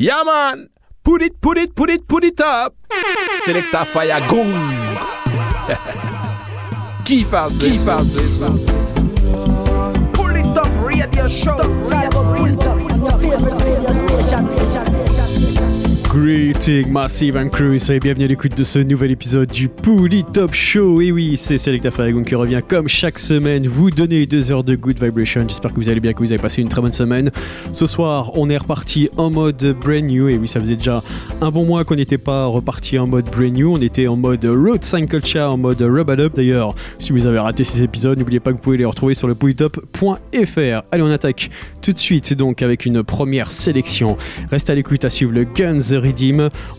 Yeah man, put it, put it, put it, put it up. Selecta Fire Gong. Ça? Qui fait ça? Pull it up, radio show. Radio, radio station. Greeting Massive and Crew, soyez bienvenue à l'écoute de ce nouvel épisode du Pouli Top Show. Et oui, c'est Selecta Faragon qui revient comme chaque semaine vous donner deux heures de good vibration. J'espère que vous allez bien, que vous avez passé une très bonne semaine. Ce soir, on est reparti en mode brand new. Et oui, ça faisait déjà un bon mois qu'on n'était pas reparti en mode brand new. On était en mode Road Cycle Chat, en mode Rubber Up. D'ailleurs, si vous avez raté ces épisodes, n'oubliez pas que vous pouvez les retrouver sur le. Allez, on attaque tout de suite donc avec une première sélection. Reste à l'écoute à suivre le Guns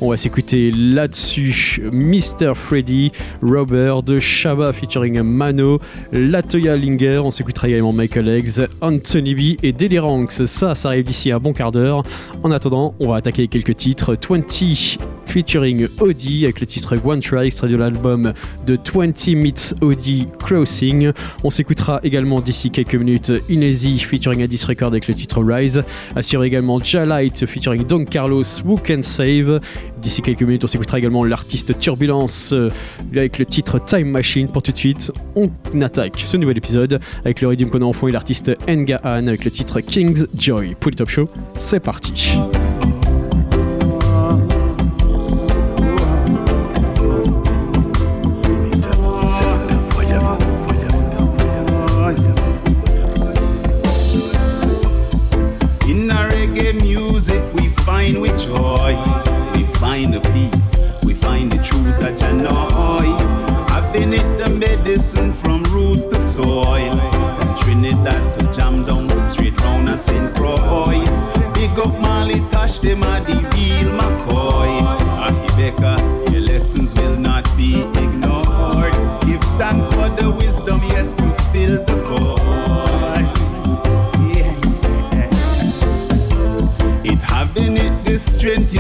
On va s'écouter là-dessus Mr. Freddy, Robert de Shaba featuring Mano, Latoya Linger. On s'écoutera également Michael Eggs, Anthony B et Deliranx. Ça, ça arrive d'ici un bon quart d'heure. En attendant, on va attaquer quelques titres. 20 featuring Audi avec le titre One Try, extrait de l'album de 20 Meets Audi Crossing. On s'écoutera également d'ici quelques minutes Inezi featuring Addis Record avec le titre Rise. Assure également Jalite featuring Don Carlos Who Can Save. D'ici quelques minutes, on s'écoutera également l'artiste Turbulence euh, avec le titre Time Machine. Pour tout de suite, on attaque ce nouvel épisode avec le rythme qu'on a en fond et l'artiste Ngahan avec le titre King's Joy. Pour le top show, c'est parti.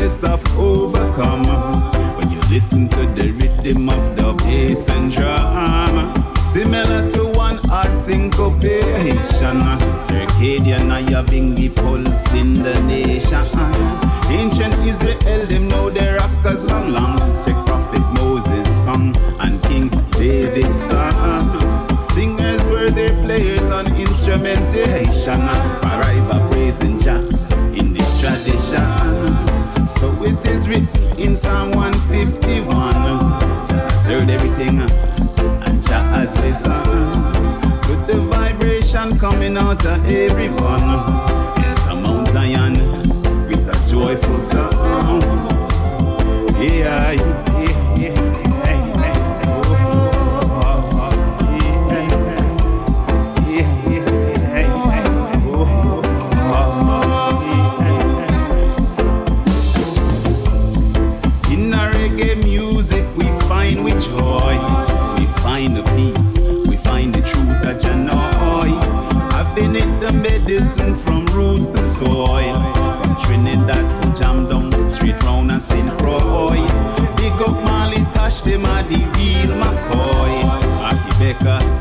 process of overcome. When you listen to the rhythm of the bass and drum, similar to one art syncopation, circadian I have been the pulse in the nation. Ancient Israel, them know their rockers long long. Take Prophet Moses' song and King David's song. Singers were their players on instrumentation. is written in Psalm 151. Heard everything, and Jah has listened. With the vibration coming out of everyone. It's a mountain with a joyful sound. Jamaica.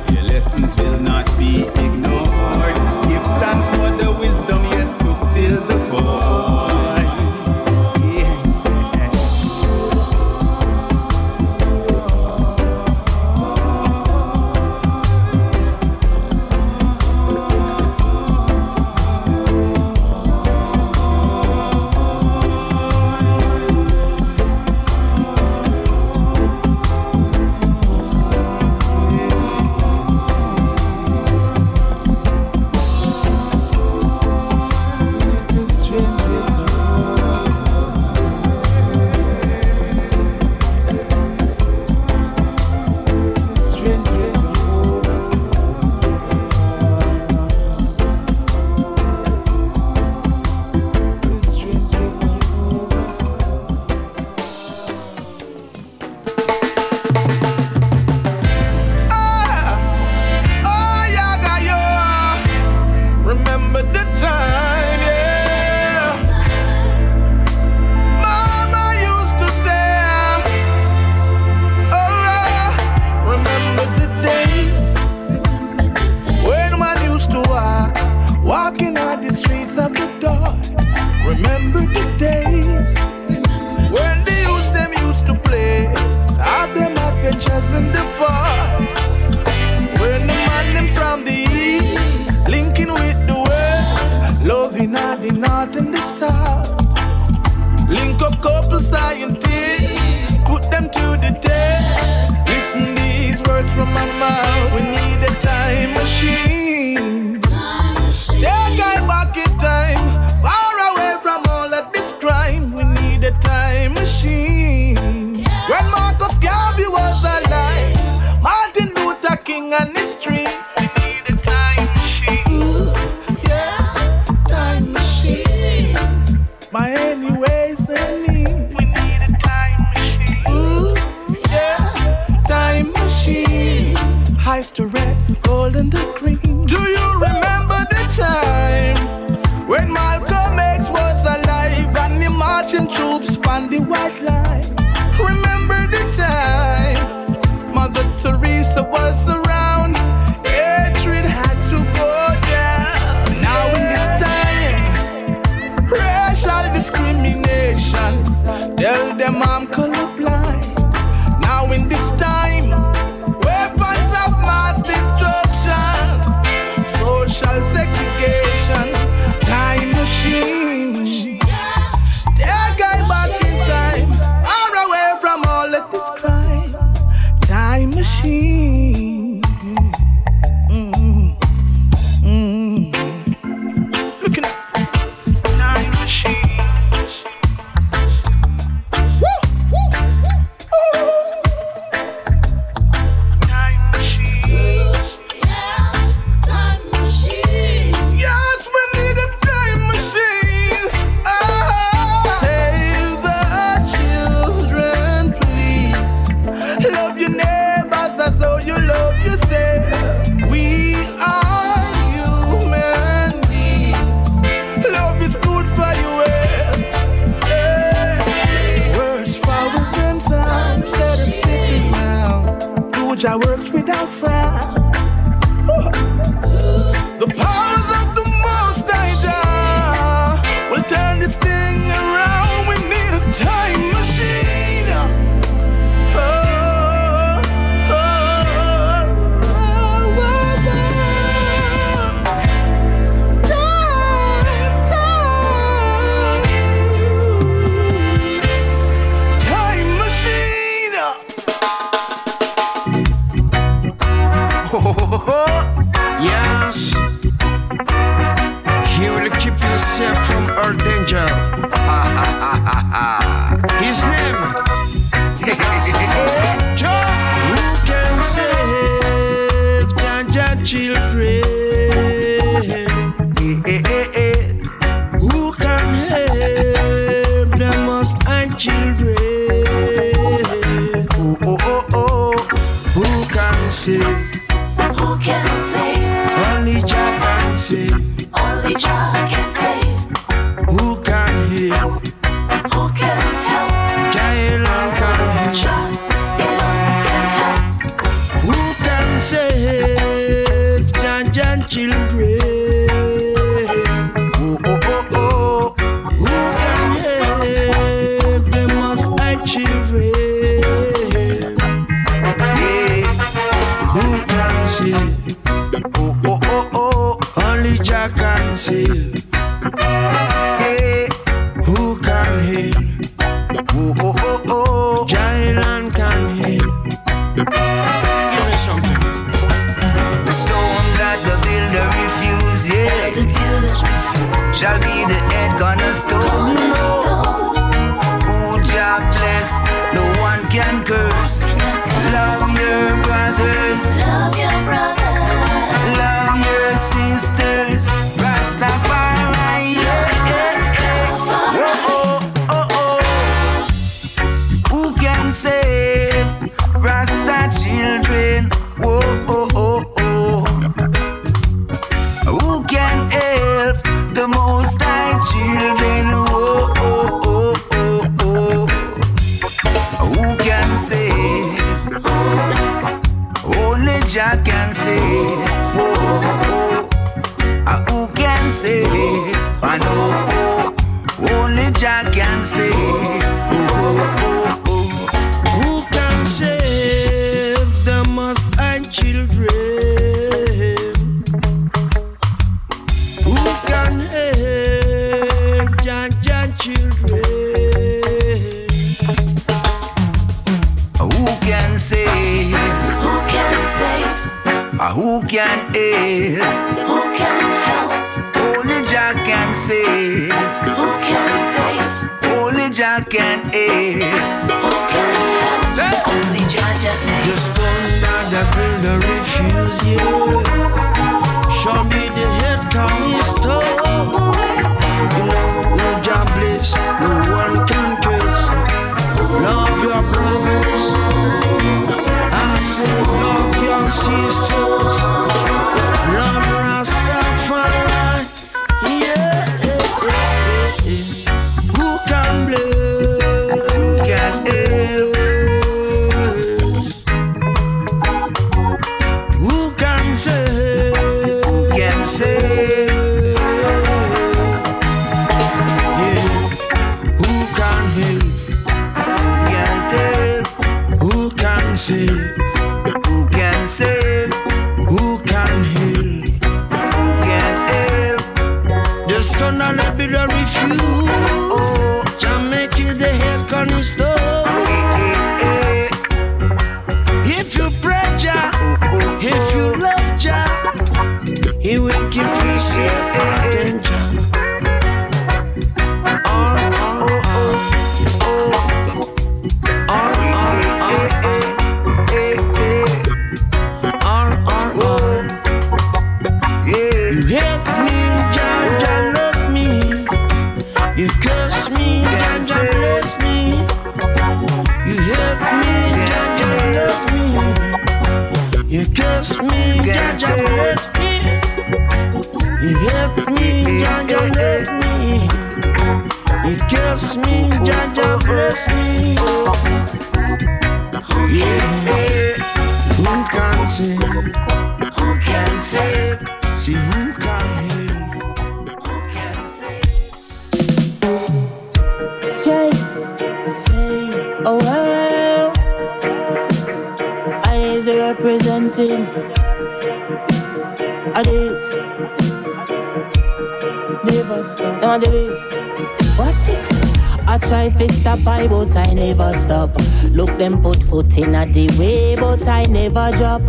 But I never stop. Look them put foot in at the way, but I never drop.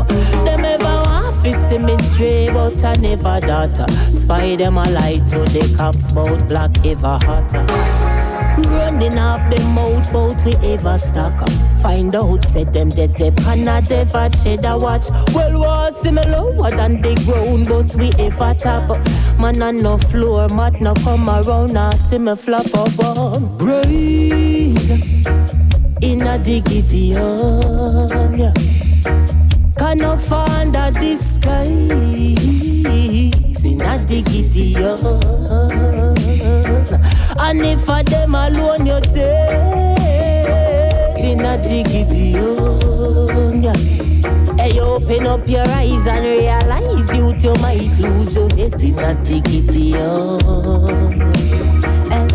Them ever want to see me stray, but I never dot. Spy them a lie to the cops, bout black ever hotter. Running off the mouth boat we ever stuck Find out, said them dead dep and I never a watch. Well, was similar lower than the ground, but we ever top. Man on no floor, mat no come around, now see me flop up on. Braise in a diggity on, yeah. Can of find a disguise in a diggity on. And if a them alone you're dead in a diggity on, yeah. Hey, open up your eyes and realize you you might lose your head in a on. Eh.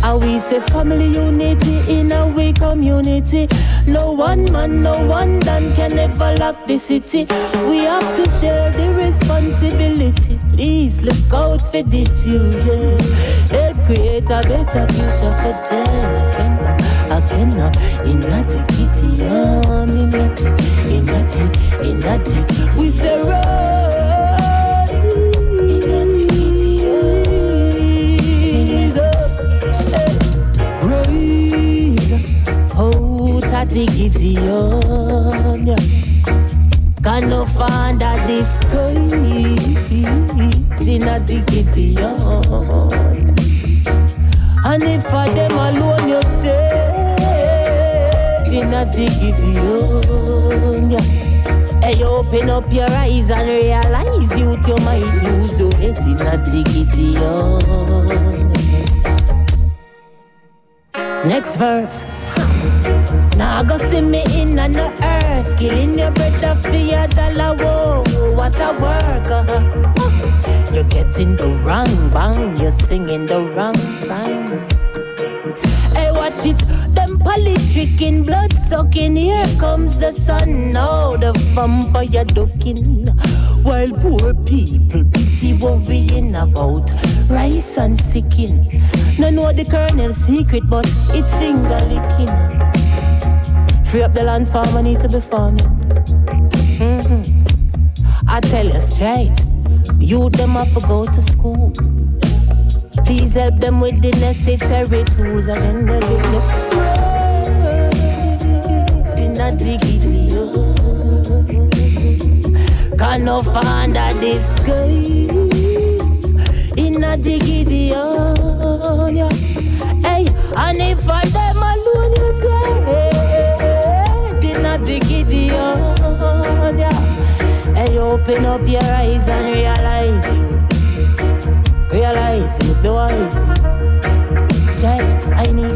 How we say family unity in a way community. No one man, no one done can ever lock the city. We have to share the responsibility. Please look out for the children. Help create a better future for them. I cannot, in a kitty, on in it, in a in a We say run, in a rise up. Rise out a diggity on ya. Can no find a disguise in a diggity on. And if I them alone you dead in a diggity ya. Hey, open up your eyes and realize you you might lose your head in a diggity on. Next verse. Now go see me in on the earth, killing your brother for your dollar. Whoa, what a work! uh-huh. You're getting the wrong bang, you're singing the wrong song. Watch it, them politicking, blood sucking. Here comes the sun, now the vampire ducking. While poor people busy worrying about rice and sicking. No know the kernel's secret, but it finger licking. Free up the land farmer need to be farming. Mhm. I tell you straight, you them have to go to school. Please help them with the necessary tools and then they give me praise in a diggity. Can no find a disguise in a diggity. Oh, yeah. Hey, and if I them alone you dead in a diggity. Oh, yeah. Hey, open up your eyes and realize. Realize you, be wise. I need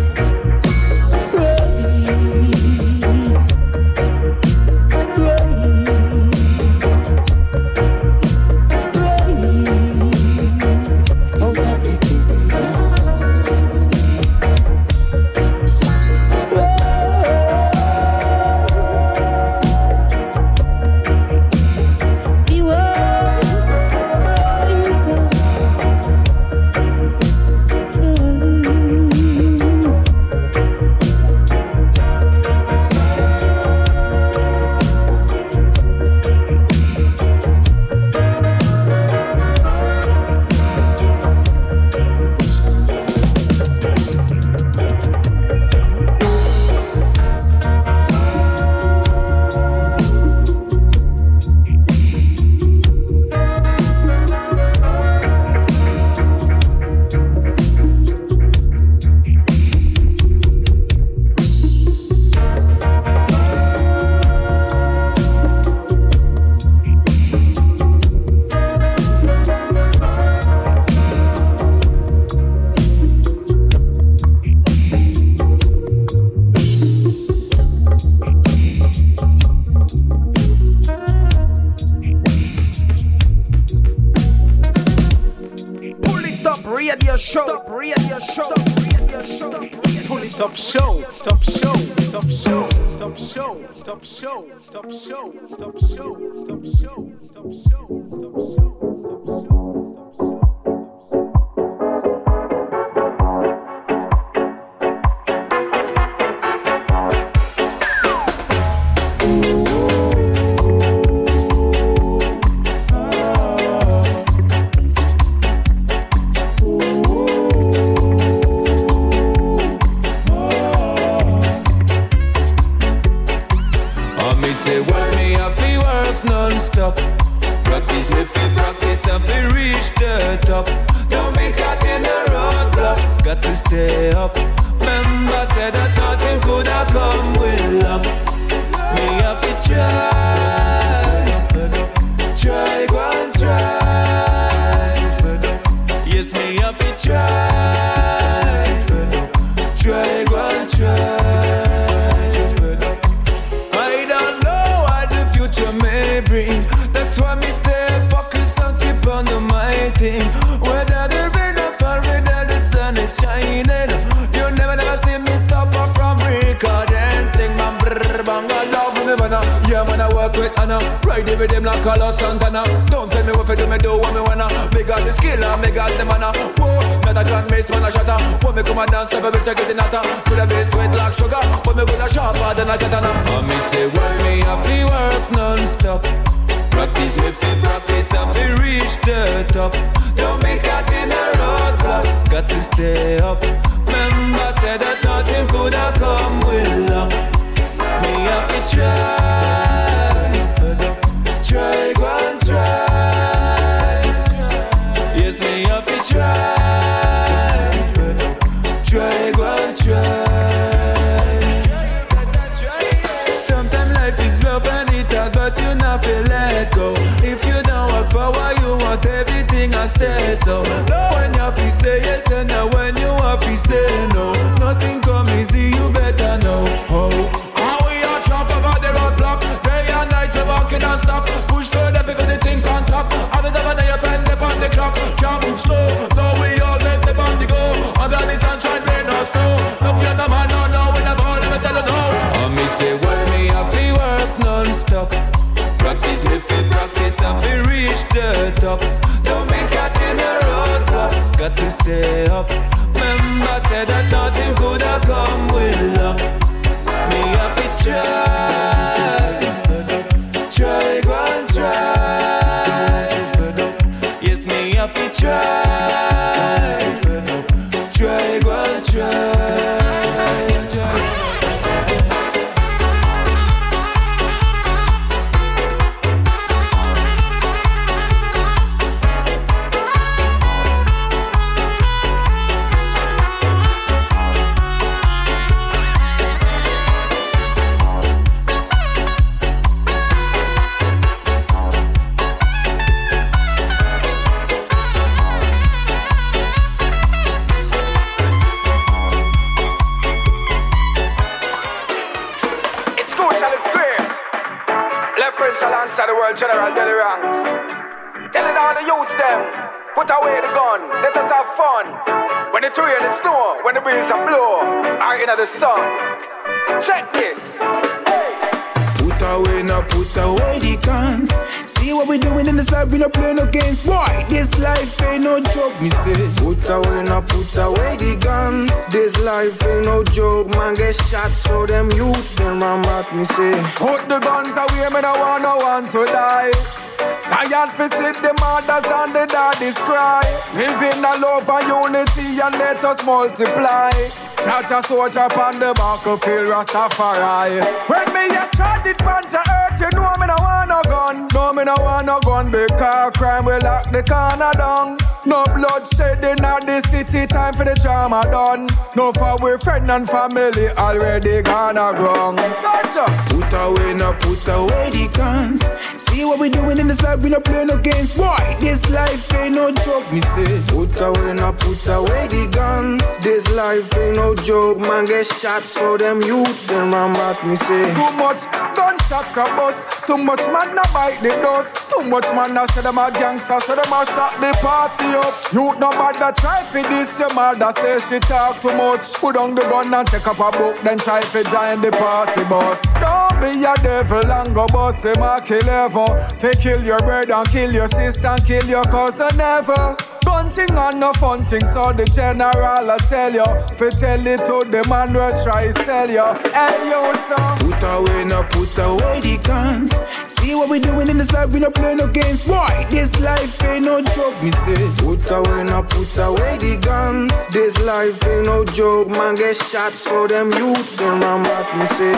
I work Anna. Ride it with them like Carlos Santana. Don't tell me what to do, me do what me wanna. Me got the skill and me got the manna. Whoa, not a can miss man a shatter. When me come and dance, never be get in hotter. Could have been sweet like sugar, but me good a sharper than a katana. And me say work me have to work non-stop. Practice me fi practice and fi reach the top. Don't make a in a roadblock. Got to stay up. Remember said that nothing could have come with luck. Me have to try, try, go and try. Yes, me have to try, try, go and try. Sometimes life is rough and it hard, but you not feel let go. If you don't work for what you want, everything I stay so. Stay up to die. Tired fi see the mothers and the daddies cry. Live in a love and unity and let us multiply. Charge a soldier upon the battlefield, Rastafari. When me a charge it from the earth, you know me no want no gun. No me no want no gun because crime will lock the corner down. No bloodshed in the city, time for the drama done. No for we friend and family already gonna ground. So just Put away, now put away the guns. See what we doing in this life, we not play no games. Boy, this life ain't no joke, me say. Put away, now put away the guns. This life ain't no joke, man. Get shot, so them youth, them ram back, me say. Too much gunshot a bust. Too much man a bite the dust. Too much man a say them a gangster, so them a shot the party up. You no bother try for this. Your mother say she talk too much. Put on the gun and take up a book, then try for join the party bus. Don't be a devil and go bust him a kill ever. Fi kill your brother and kill your sister and kill your cousin never. Gun thing and no fun thing, so the general I tell you. Fi tell it to the man who try sell you. Hey you son. Put away, now put away the guns. See what we doing in this life, we not play no games. Boy, this life ain't no joke, me say. Put away, now put away the guns. This life ain't no joke, man. Get shot, so them youth, them ram back, me say.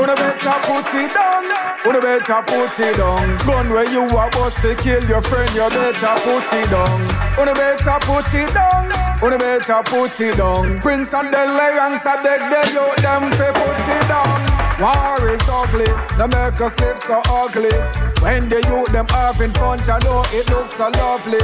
Una better put it down. Una better put it down. Gun where you a bust to kill your friend, you better put it down. Una better put it down. Una better put it down. Prince and the Ranks, I beg the youth them to put it down. War is ugly, the make us live so ugly. When the youth them having fun, you know it looks so lovely.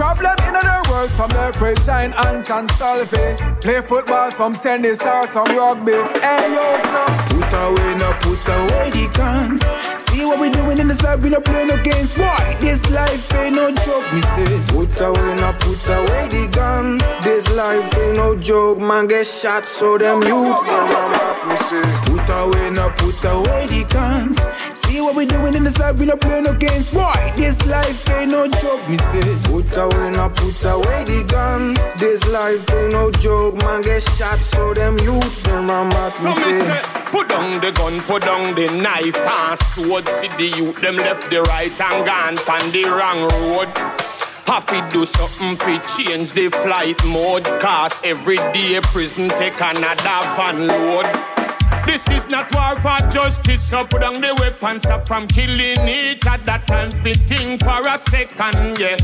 Problem in the world, so make we shine hands and solve it. Play football, some tennis or some rugby. Hey, youth, so Put away, now put away the guns. See what we doing in this life, we not play no games. Boy, this life ain't no joke, me say. Put away, now put away the guns. This life ain't no joke, man. Get shot, so them youth, them ram back, me say. Put away, now put away the guns. See what we doing in the life, we not play no games. Boy, this life ain't no joke, me say. Put away, now put away the guns. This life ain't no joke, man. Get shot, so them youth, them ram back, me So say. say, put down the gun, put down the knife and sword. See the youth, them left the right and gone on the wrong road. Have to do something to change the flight mode. Cause every day prison take another van load. This is not war for justice, so put down the weapons, stop from killing each other and fitting for a second, yeah.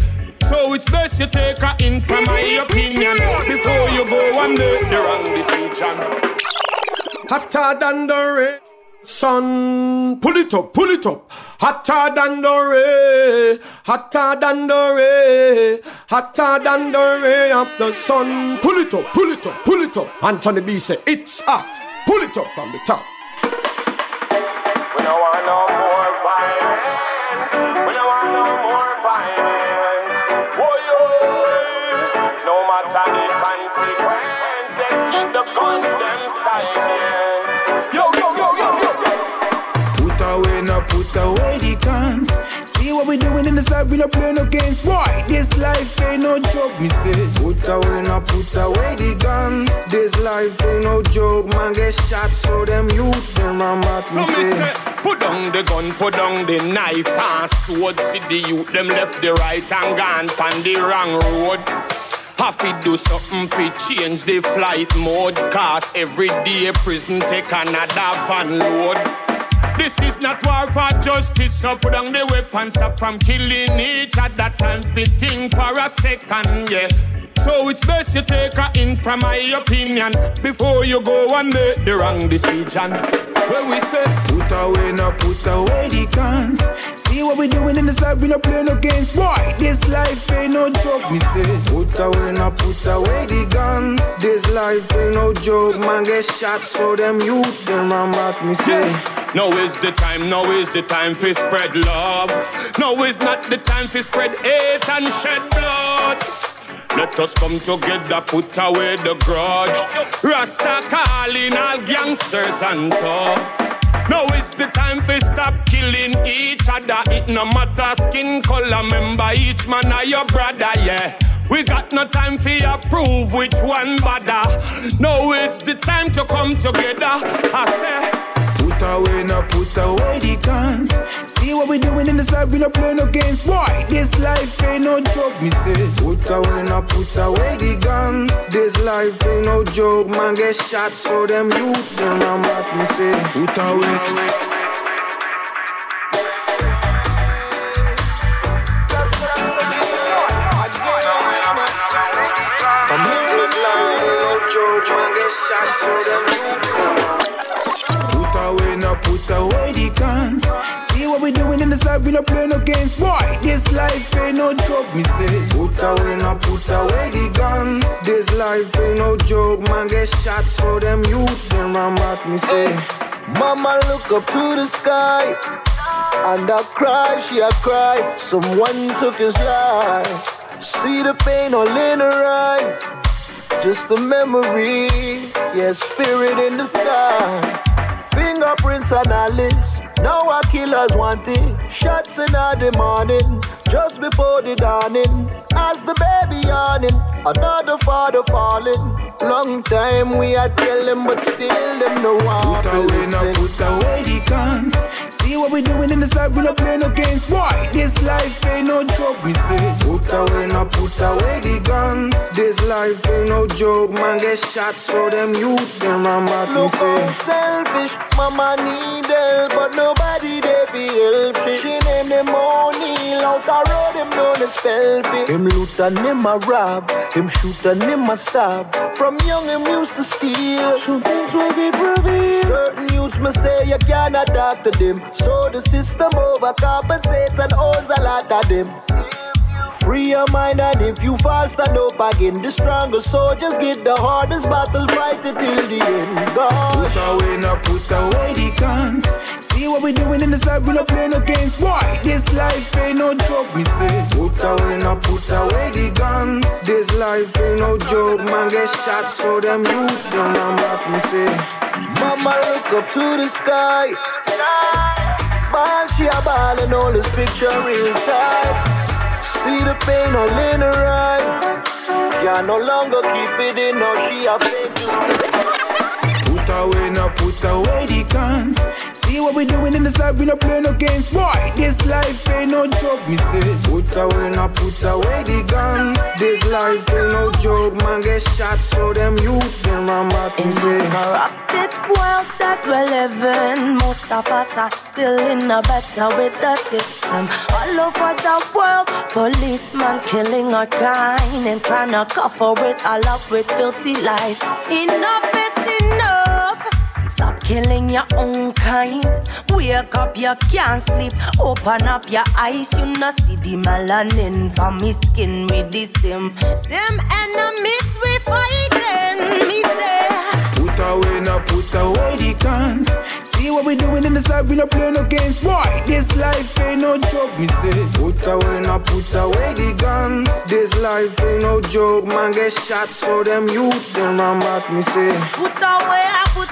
So it's best you take a in from my opinion before you go and make the wrong decision. Hotter than the rain. Sun, pull it up, pull it up. Hotter than the rain, hotter than the rain, hotter than the ray of the sun. Pull it up, pull it up, pull it up. Anthony B say it's hot. Pull it up from the top. We don't want no See what we doing in this life, we not play no games. Boy, this life ain't no joke, me say. Put away, now put away the guns. This life ain't no joke, man. Get shot, so them youth, them ram back, me So me say. say, put down the gun, put down the knife and sword. See the youth, them left the right and gone on the wrong road. Have to do something to change the flight mode. Cause every day prison take another van load. This is not war for justice, so put down the weapons, stop from killing each other and fitting for a second, yeah. So it's best you take a in from my opinion before you go and make the wrong decision. Where we say, Put away, now put away the guns. See what we doing in this life, we not play no games. Boy, this life ain't no joke, me say. Put away, now put away the guns. This life ain't no joke, man. Get shot, so them youth, them ram back, me say. yeah. Now is the time, now is the time for spread love. Now is not the time for spread hate and shed blood. Let us come together, put away the grudge. Rasta calling all gangsters and talk. Now is the time for stop killing each other. It no matter skin color, member each man are your brother, yeah. We got no time for you prove which one bother. Now is the time to come together. I say. Put away, now put away the guns. See what we doing in the side, we no play no games. Boy, this life ain't no joke, me say. Put away, now put away the guns. This life ain't no joke, man. Get shot, so them youth, them I'm at me say. Put away. Come put away the guns. See what we doing in the side, we no play no games. Boy, this life ain't no joke, me say. Put away, now put away the guns. This life ain't no joke, man. Get shot, so them youth, them ram at me say. Mama look up to the sky and I cry, she a cry. Someone took his life. See the pain all in her eyes. Just a memory, yeah, spirit in the sky. Fingerprints and Alice. Now our killers want it. Shots in the morning, just before the dawning. As the baby yawning, another father falling. Long time we are telling, but still them no one Put away, now put away the guns. See what we doing in the side, we no play no games. Boy, this life ain't no joke, me say. Put away, now put away the guns. This life ain't no joke, man. Get shot, so them youth, them ram at me Look how say. selfish, mama need help, but nobody there fi help she. She named him O'Neal, out the road him known as Pelpy. Him loot and him a rob, him shoot and him a stab. From young him used to steal, some things will get revealed. Certain youths me say you cannot talk to them, so the system overcompensates and owns a lot of them. Free your mind and if you fall, stand up again. The strongest soldiers get the hardest battle, fight it till the end. God. Put away, now put away the guns. See what we doing in the side, we no play no games. Boy, this life ain't no joke, me say. Put away, now put away the guns. This life ain't no joke, man. Get shot, so them youth, them ram at me say. Mama look up to the sky. Ball, she a ball and all this picture real tight. See the pain all in her eyes. Can no longer keep it in, now she a fake just Put away, now put away the guns. See what we doing in the side, we no play no games. Boy, this life ain't no joke, me say. Put away, now put away the guns. This life ain't no joke, man. Get shot, so them youth, them ram at me In this say. corrupted world that we're living, most of us are still in a better with the system. All over the world, policemen killing our kind and trying to cover it all up with filthy lies. Enough is enough. Killing your own kind. Wake up, you can't sleep. Open up your eyes, you not see the melanin from me skin with the same. Same enemies we fighting. Me say. Put away, now put away the guns. See what we doing in the side, we no play no games. Why? this life ain't no joke, me say. Put away, now put away the guns. This life ain't no joke, man. Get shot, so them youth, them run at me say. Put away, I put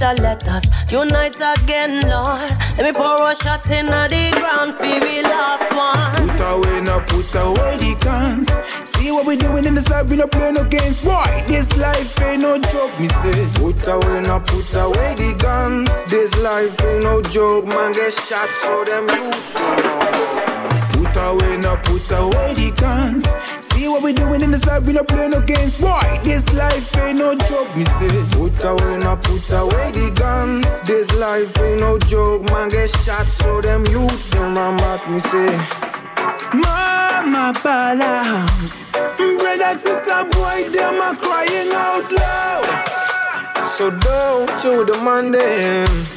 let us unite again, Lord. Let me pour a shot in the ground for we last one. Put away, now put away the guns. See what we doing in the side, we no play no games. Boy, this life ain't no joke, me say. Put away, now put away the guns. This life ain't no joke, man. Get shot, so them youth. Put away, now put away the guns. See what we doing in the side, we no play no games. Boy, this life ain't no joke, me say. Put away, now put away the guns. This life ain't no joke, man. Get shot, so them youth, them ram at me say. Mama bala, brother sister boy them are crying out loud. So don't you demand them.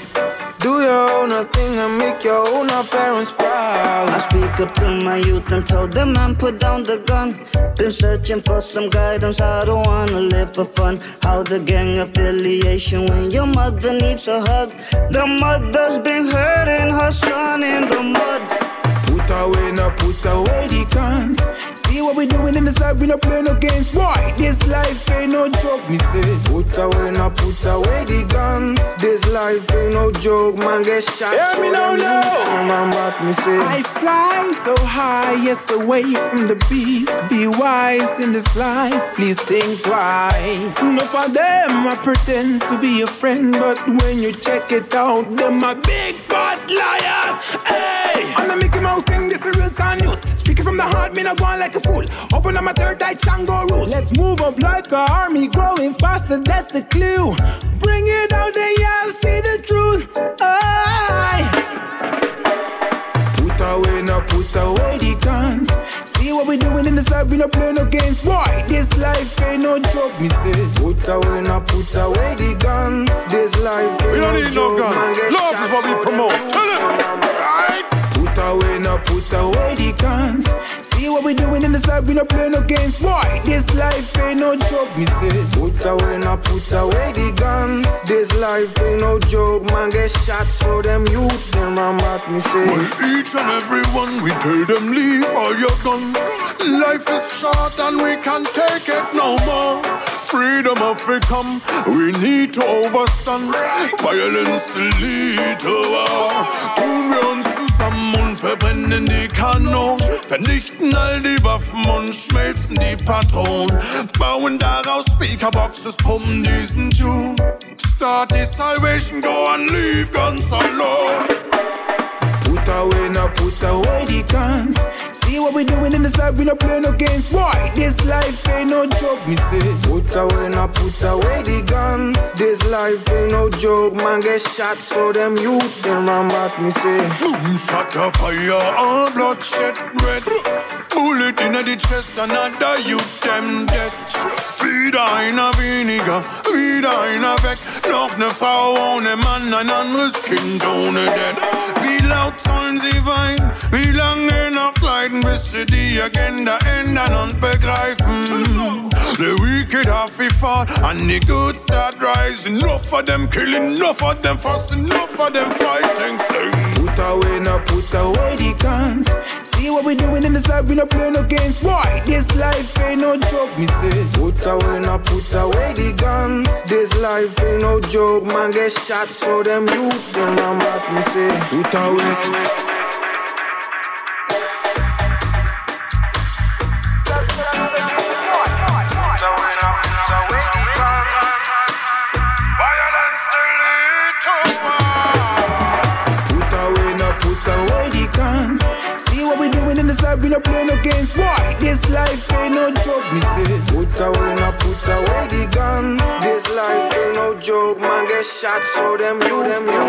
Do your own thing and make your own parents proud. I speak up to my youth and tell them man put down the gun. Been searching for some guidance. I don't wanna live for fun. How the gang affiliation when your mother needs a hug. The mother's been hurting her son in the mud. Put away, now put away the guns. See what we doing in the side, we not play no games. Boy, this life ain't no joke, me say. Put away, now put away the guns. This life ain't no joke, man. Get shot. Hear me now, them now. youth, Man, back me say. I fly so high, yes, away from the beast. Be wise in this life, please think twice. Enough of them, I pretend to be a friend, but when you check it out, them are big bad liars. Hey, I'm the Mickey Mouse news. Speaking from the heart, me not going like a fool. Open up my third eye, Chango rules. Let's move up like a army, growing faster, that's the clue. Bring it out there, y'all see the truth. Aye. Put away, now put away the guns. See what we doing in the side, we not play no games. Boy, this life ain't no joke, me say. Put away, now put away the guns. This life ain't We don't no need no guns. Love is what we so promote. Away, now put away the guns. See what we doing in the side, we not play no games. Boy, this life ain't no joke, me say. Put away, now put away the guns. This life ain't no joke, man. Get shot, so them youth, them I'm at me say. Well, each and every one, we tell them leave all your guns. Life is short and we can't take it no more. Freedom of freedom, we need to overstand. Violence lead to war. Verbrennen die Kanonen. Vernichten all die Waffen und schmelzen die Patronen. Bauen daraus Speakerboxes, pumpen diesen Tune. Start the salvation, go and leave guns alone. Put away, now put away the guns. See what we doing in the side, we not play no games. Boy, this life ain't no joke, me say. Put away, now put away the guns. This life ain't no joke, man. Get shot, so them youth, them I'm at me say. Boom, shot a fire, all bloodshed red. Bullet in the chest, another you them dead. Wieder einer weniger, wieder einer weg. Noch ne Frau ohne Mann, ein anderes Kind ohne Dad. Wie laut sollen sie weinen? Wie lange noch leiden, bis sie die Agenda ändern und begreifen? The wicked have we fall, and the good start rising. Enough of them killing, enough of them fussing, enough of them fighting. Sing. Put away, now put away the guns. See what we doing in this life, we not play no games. Boy, this life ain't no joke, me say. Put away, now put away the guns. This life ain't no joke, man. Get shot, so them youth, them I'm at me say. Put away. We not play no games. Boy, this life ain't no joke, me say. Put away, now put away the guns. This life ain't no joke, man. Get shot, so them you, them you,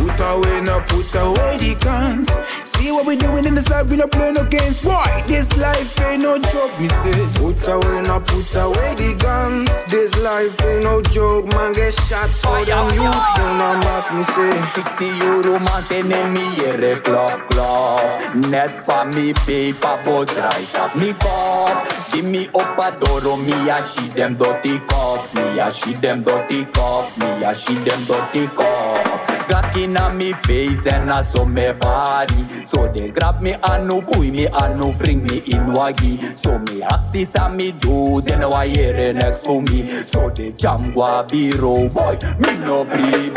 Put away, now put away the guns. See what we doing in the side, we not play no games. Boy, this life ain't no joke, me say. Put away, now put away the guns. This life ain't no joke, man. Get shot, so them you, them I'm at me say. Fixie euro mantener mi ere klok klok Net van mi pepa bo draait op mi kop Die mi op adoro mi a she dem dirty cops Mi a she dem dirty cops Mi a she dem dirty cops Glock in a me face and I saw me body So they grab me and no boy me and no bring me in waggy. So me axis and me do Then why here next for me. So they jam gua biro boy Me no baby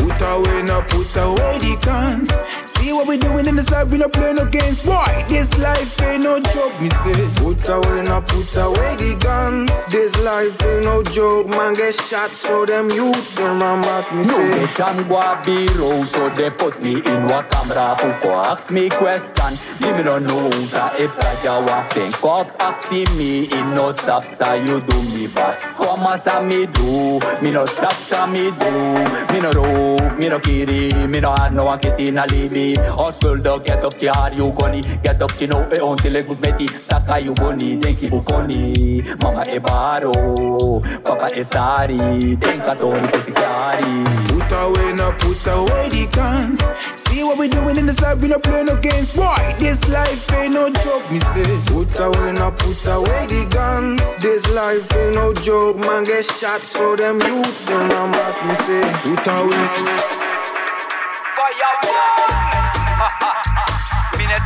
Put away, now put away the guns. See what we doing in the side, we not play no games. Boy, this life ain't no joke, me say. Put away, now put away the guns. This life ain't no joke, man. Get shot, so them youth, them I'm at me No say. they can go a biro So they put me in what camera Fuko ask me question Give me no news If I want think Cops asking me in no stop So you do me bad Come as I me do, me no stop sa me do. Me no roof, me no kitty, me no had no one kitty na libi. Hustle dog, get up to hard you goni, get up to no e on tele guzmeti. Saka you boni, denki bukoni. Mama e baro, papa e sari, denka tori fusikari. Put away, now put away the guns. See what we doing in the life, we not play no games. Boy, this life ain't no joke, me say. Put away, now put away the guns. This life ain't no joke, man. Get shot, so them youth, them I'm back, me say. Put away.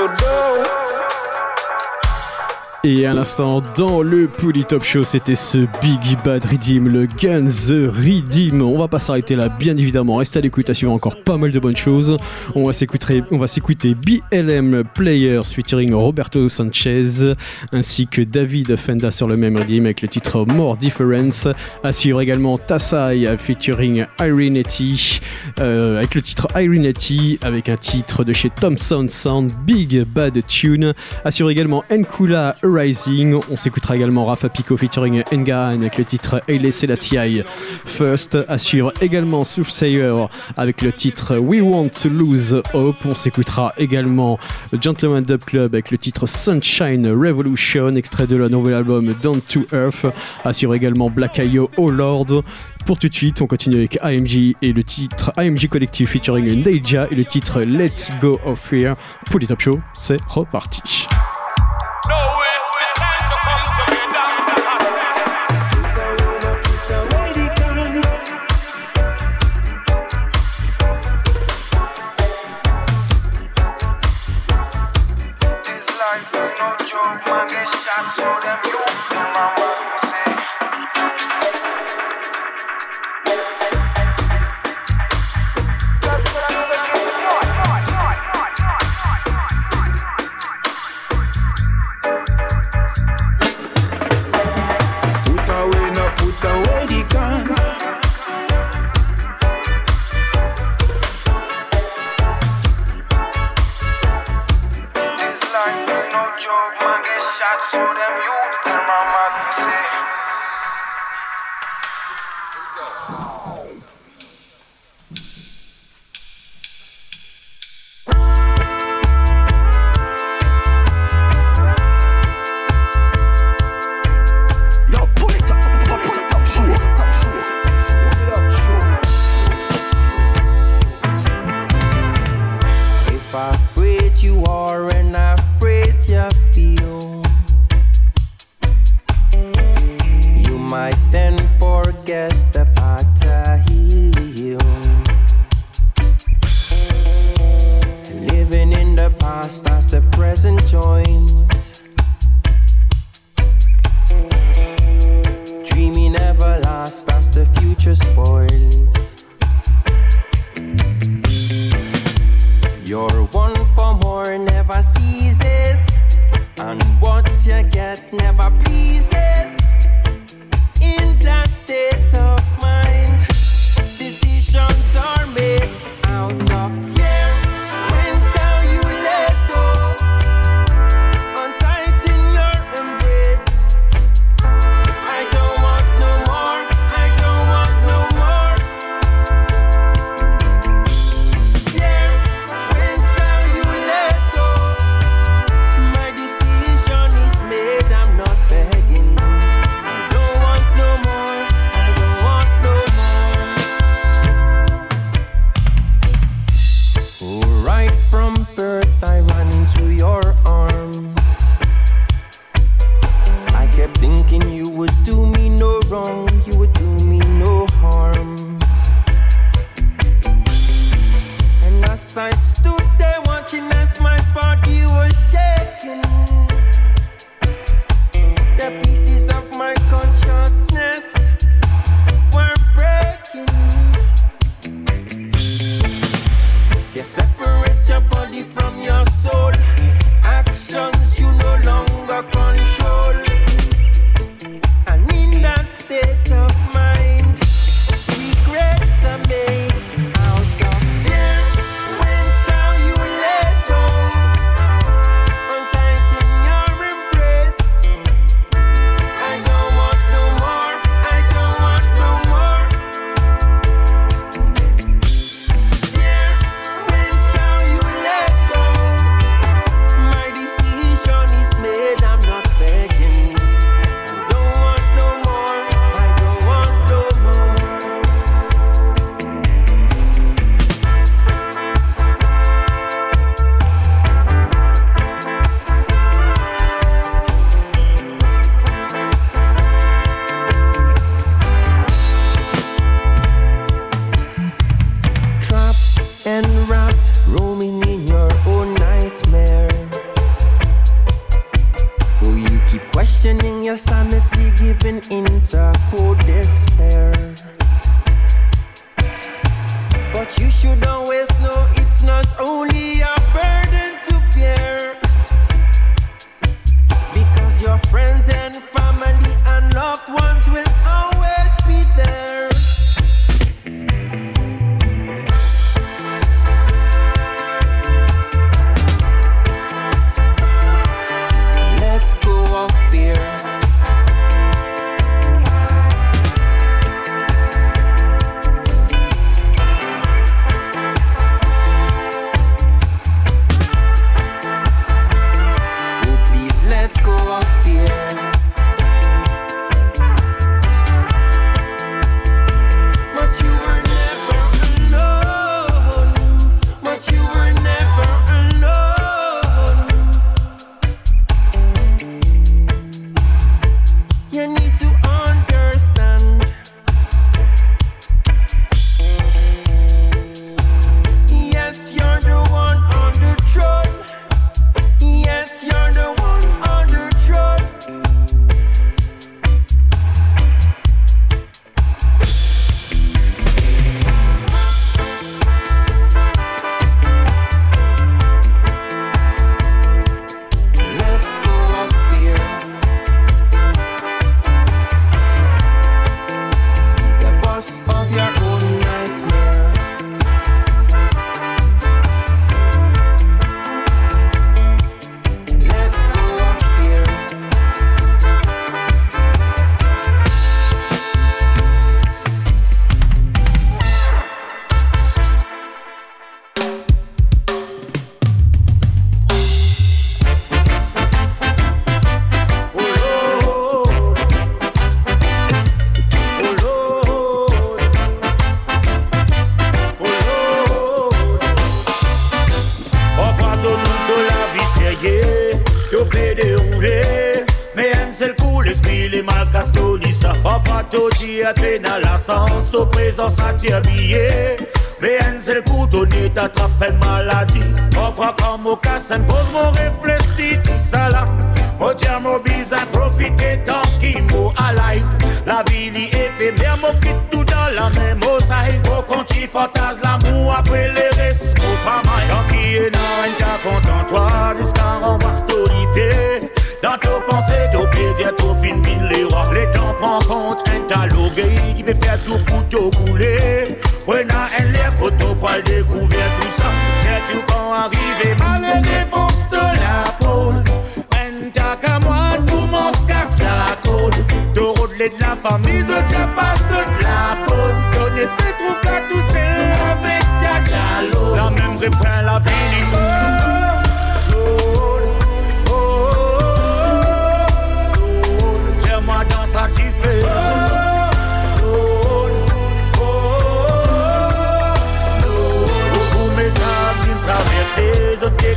So dope. Et à l'instant, dans le Pouli Top Show, c'était ce Big Bad Redeem, le Guns Redeem. On va pas s'arrêter là, bien évidemment. Restez à l'écoute, à suivre encore pas mal de bonnes choses. On va s'écouter, on va s'écouter BLM Players featuring Roberto Sanchez, ainsi que David Fenda sur le même Redeem avec le titre More Difference. À suivre également Tassai featuring Irenetti, euh, avec le titre Irenetti, avec un titre de chez Thompson Sound, Big Bad Tune. À suivre également Nkula Rising. On s'écoutera également Rafa Pico featuring Engaan avec le titre Haile Selassie First. À suivre également Soothsayer avec le titre We Want to Lose Hope. On s'écoutera également Gentleman Dub Club avec le titre Sunshine Revolution, extrait de leur nouvel album Down to Earth. Suivre également Black Io Oh Lord. Pour tout de suite, on continue avec AMG et le titre AMG Collective featuring Neja et le titre Let's Go of Fear. Pour les top show, c'est reparti.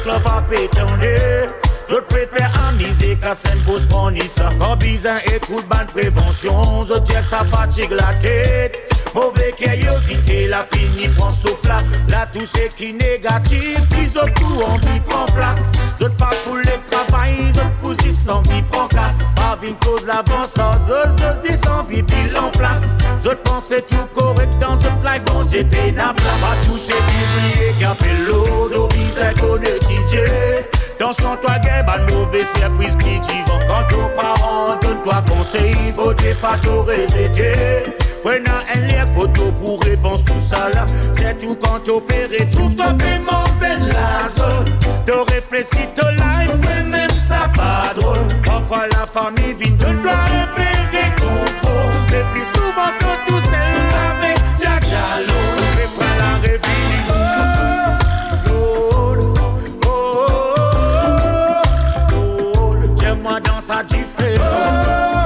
Zot déclare pas pétonner Zot préfère scène pour se prendre ça. Quand bizarre écoute bonne prévention. Zot dire ça fatigue la tête. Mauvais curiosité, la fini prend sous place. Là tout ce qui est négatif, ils ont tout envie prend place. Zot pas pour le travail, zot pousse sans vie prend casse Pas une cause l'avance, zot zot zot sans vie pile en place. Zot pensez tout correct dans zot life, bon Dieu peine à place. Pas tous ces biblis qui appellent l'eau, d'eau bizarre qu'on Dans son toit gay, ban mauvais service qui. Quand ton parent donne-toi conseil, faut pas te résider. Ouais, n'a un lien qu'auto pour réponse tout ça là. C'est tout quand t'opérer, trouve-toi paiement, c'est la zone. T'as réfléchi, ton life, même ça pas drôle. Parfois la famille vient, donne-toi un. Mais plus souvent que tout seul. passa de feirão.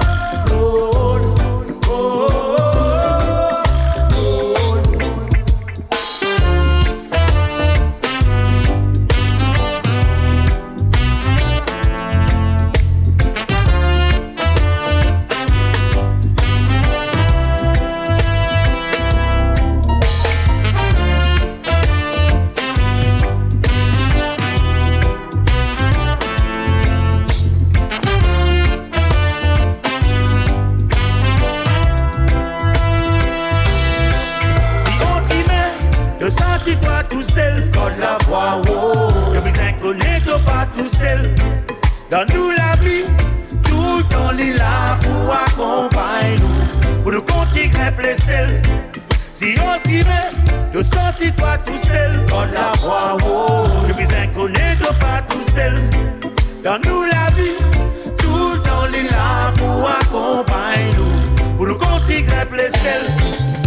dans nous la vie, tout le temps est là pour accompagner nous, pour nous continuer les. Si on vivait, de sortir toi tout seul, on la voit, oh, ne plus inconnu, pas tout seul. Dans nous la vie, tout le temps est là pour accompagner nous, pour nous continuer les.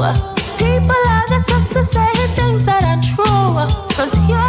People are just us to say things that are true. Cause you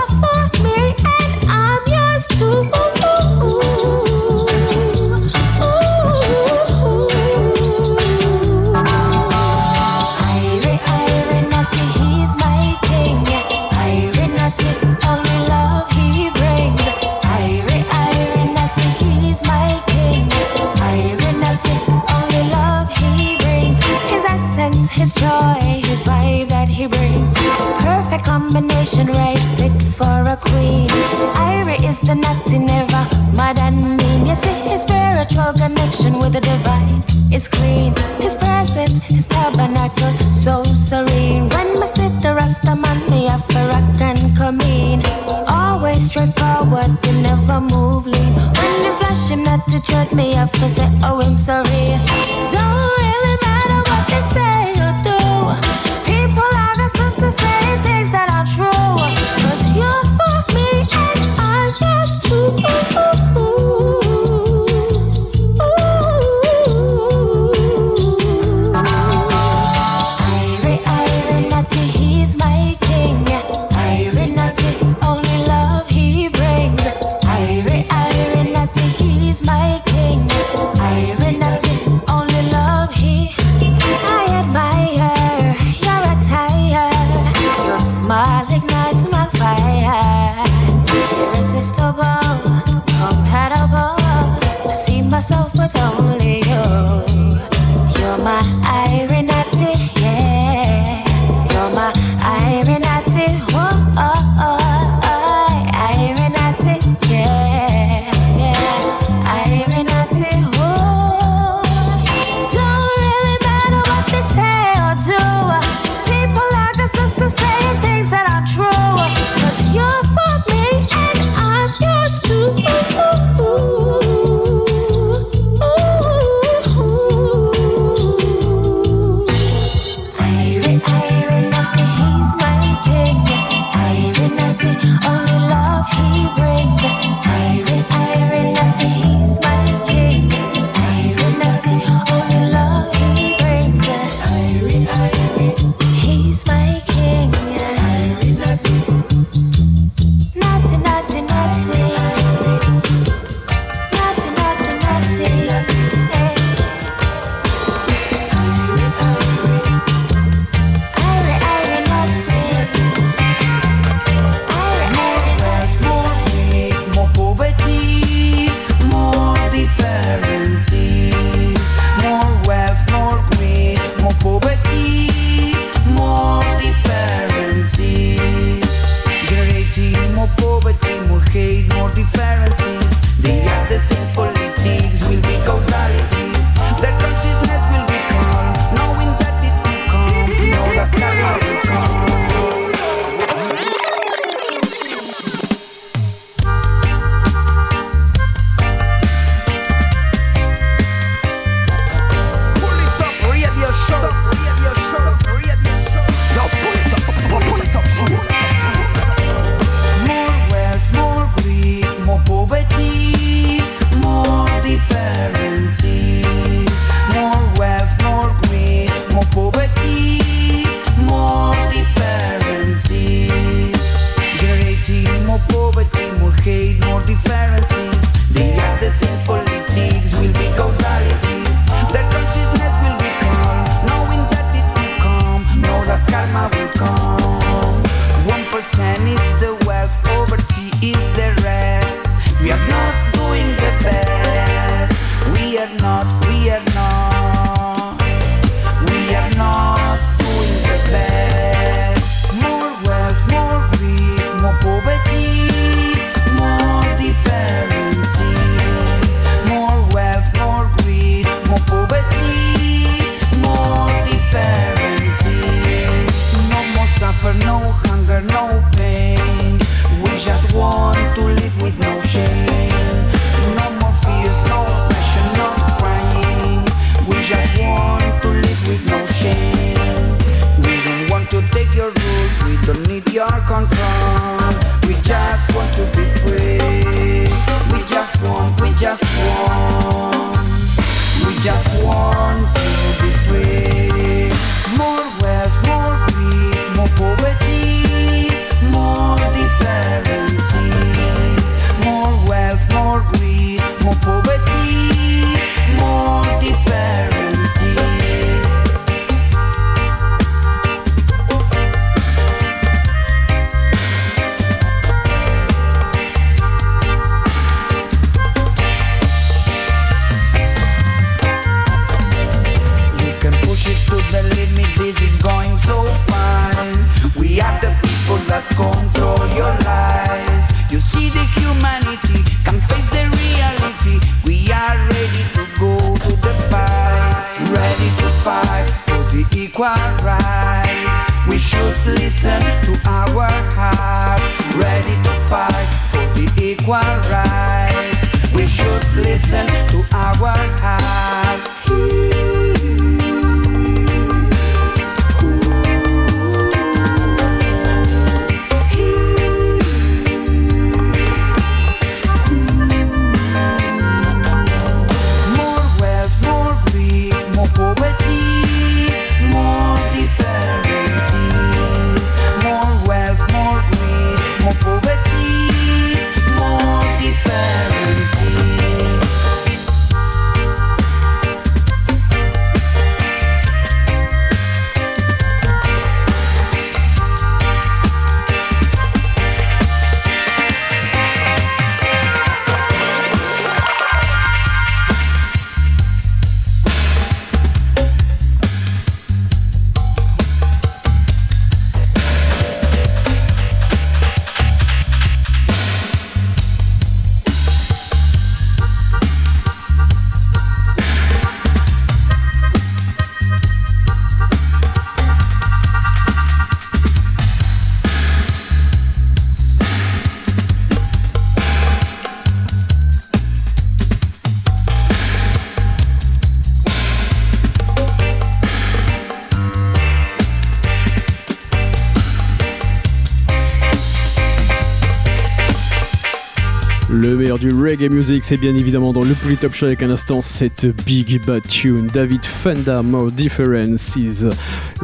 Music, c'est bien évidemment dans le plus top show avec un instant cette Big Bad Tune, David Fenda, More Differences.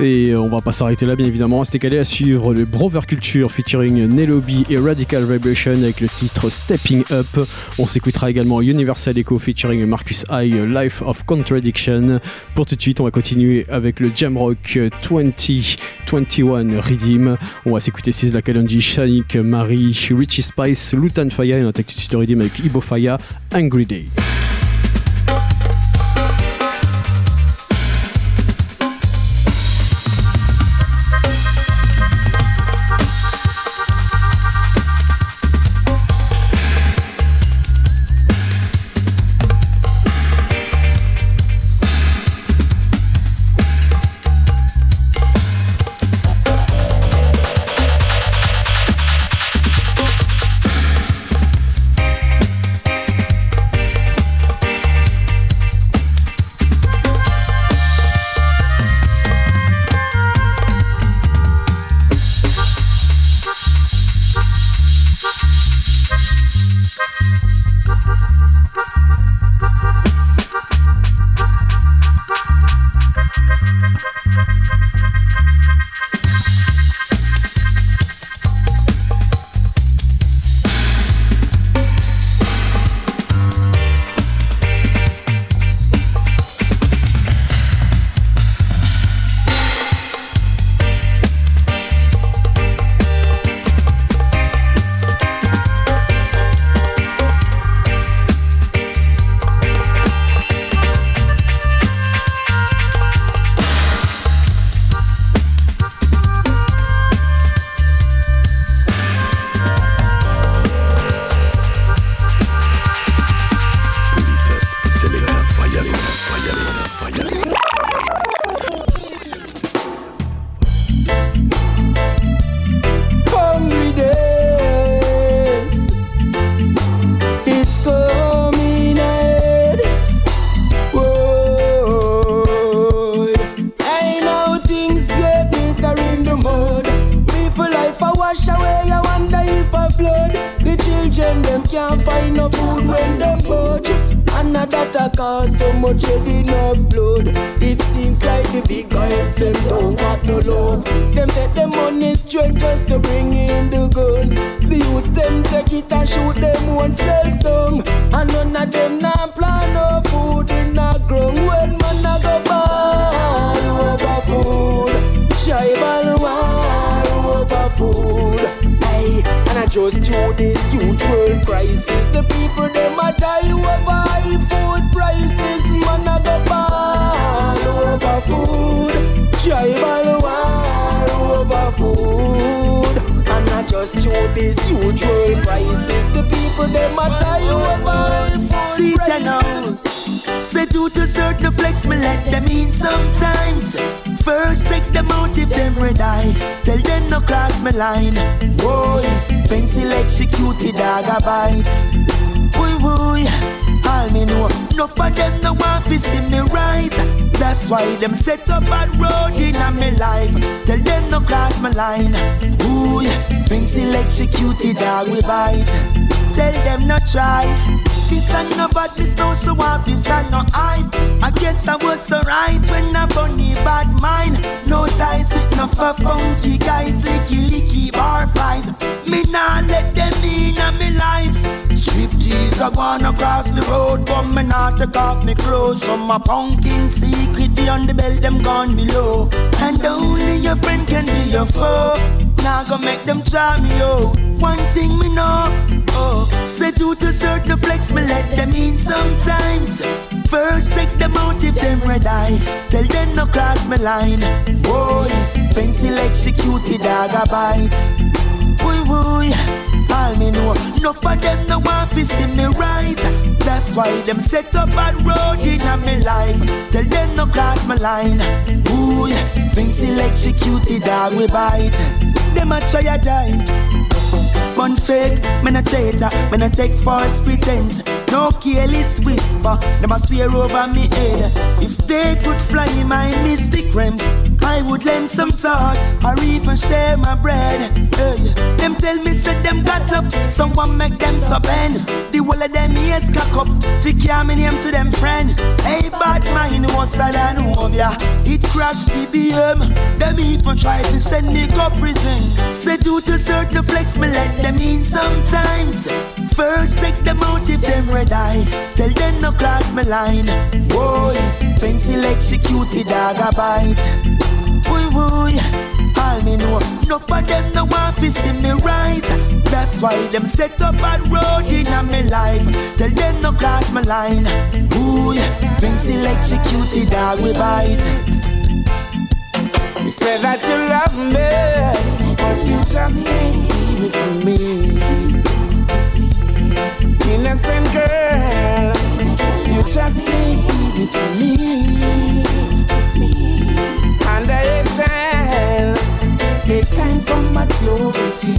Et on va pas s'arrêter là, bien évidemment. C'était calé à suivre le Brover Culture featuring Nelobi et Radical Vibration avec le titre Stepping Up. On s'écoutera également Universal Echo featuring Marcus High, Life of Contradiction. Pour tout de suite, on va continuer avec le Jamrock 2021 Redeem. On va s'écouter Sisla Kalonji, Shanik, Marie, Richie Spice, Lutan Faya et on attaque tout de suite le Redeem avec Ibo Fire Angry Day. For funky guys, licky licky bar flies. Me nah let them in on me life. Striptease I gone across the road, but me not take off me clothes. From my pumpkin secret beyond the belt, them gone below. And only your friend can be your foe. Now go make them try me, yo. One thing me know, set you to the flex, me let them in sometimes. First check them out if them red eye. Tell them no cross my line. Boy, fancy electrocuted dog a bite. Boy, boy, all me know. Enough of them no want to see me rise. That's why them set up a road in a me life. Tell them no cross my line. Boy, fancy electrocuted dog we bite. Them a try a die. One fake, me no traitor, me no take false pretense. No careless whisper, them a swear over me head. If they could fly in my mystic realms, I would lend some thought, or even share my bread. Hey, them tell me say them got love, someone make them so bend. The whole of them ears cock up, fi carry me name to them friend. Hey, bad mind was and ya. It crashed the BM, them even try to send me go prison. Say due to certain flex, me let them in sometimes. First check them out if them red eye. Tell them no cross my line. Boy, fancy electrocuted dog a bite. Boy, boy, all me know. Enough of them no want to see me rise. That's why them set up a road in a me life. Tell them no cross my line. Ooh, fancy electrocuted dog we bite. You said that you love me, but you just can't to me. Innocent girl, you just it to me. And I shall take time for maturity.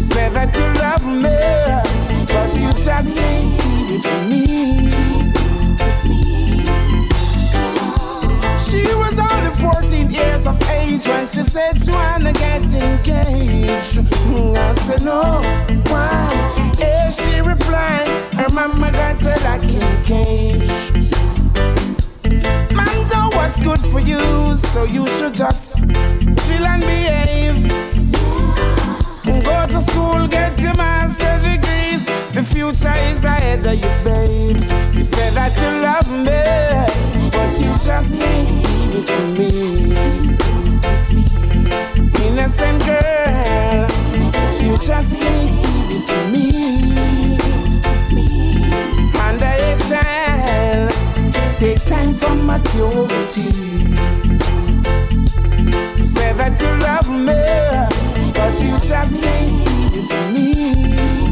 Said that you love me, but you just it to me. Years of age when she said she wanna get engaged. Mm, I said no, why? Yeah, she replied, her mama got her like in cage. Man, know what's good for you, so you should just chill and behave. Go to school, get your. The future is ahead of you, babes. You said that you love me, but you just can't it to me. Innocent girl, you just can't it to me. And I shall take time for maturity. You say that you love me, but you just can't it to me.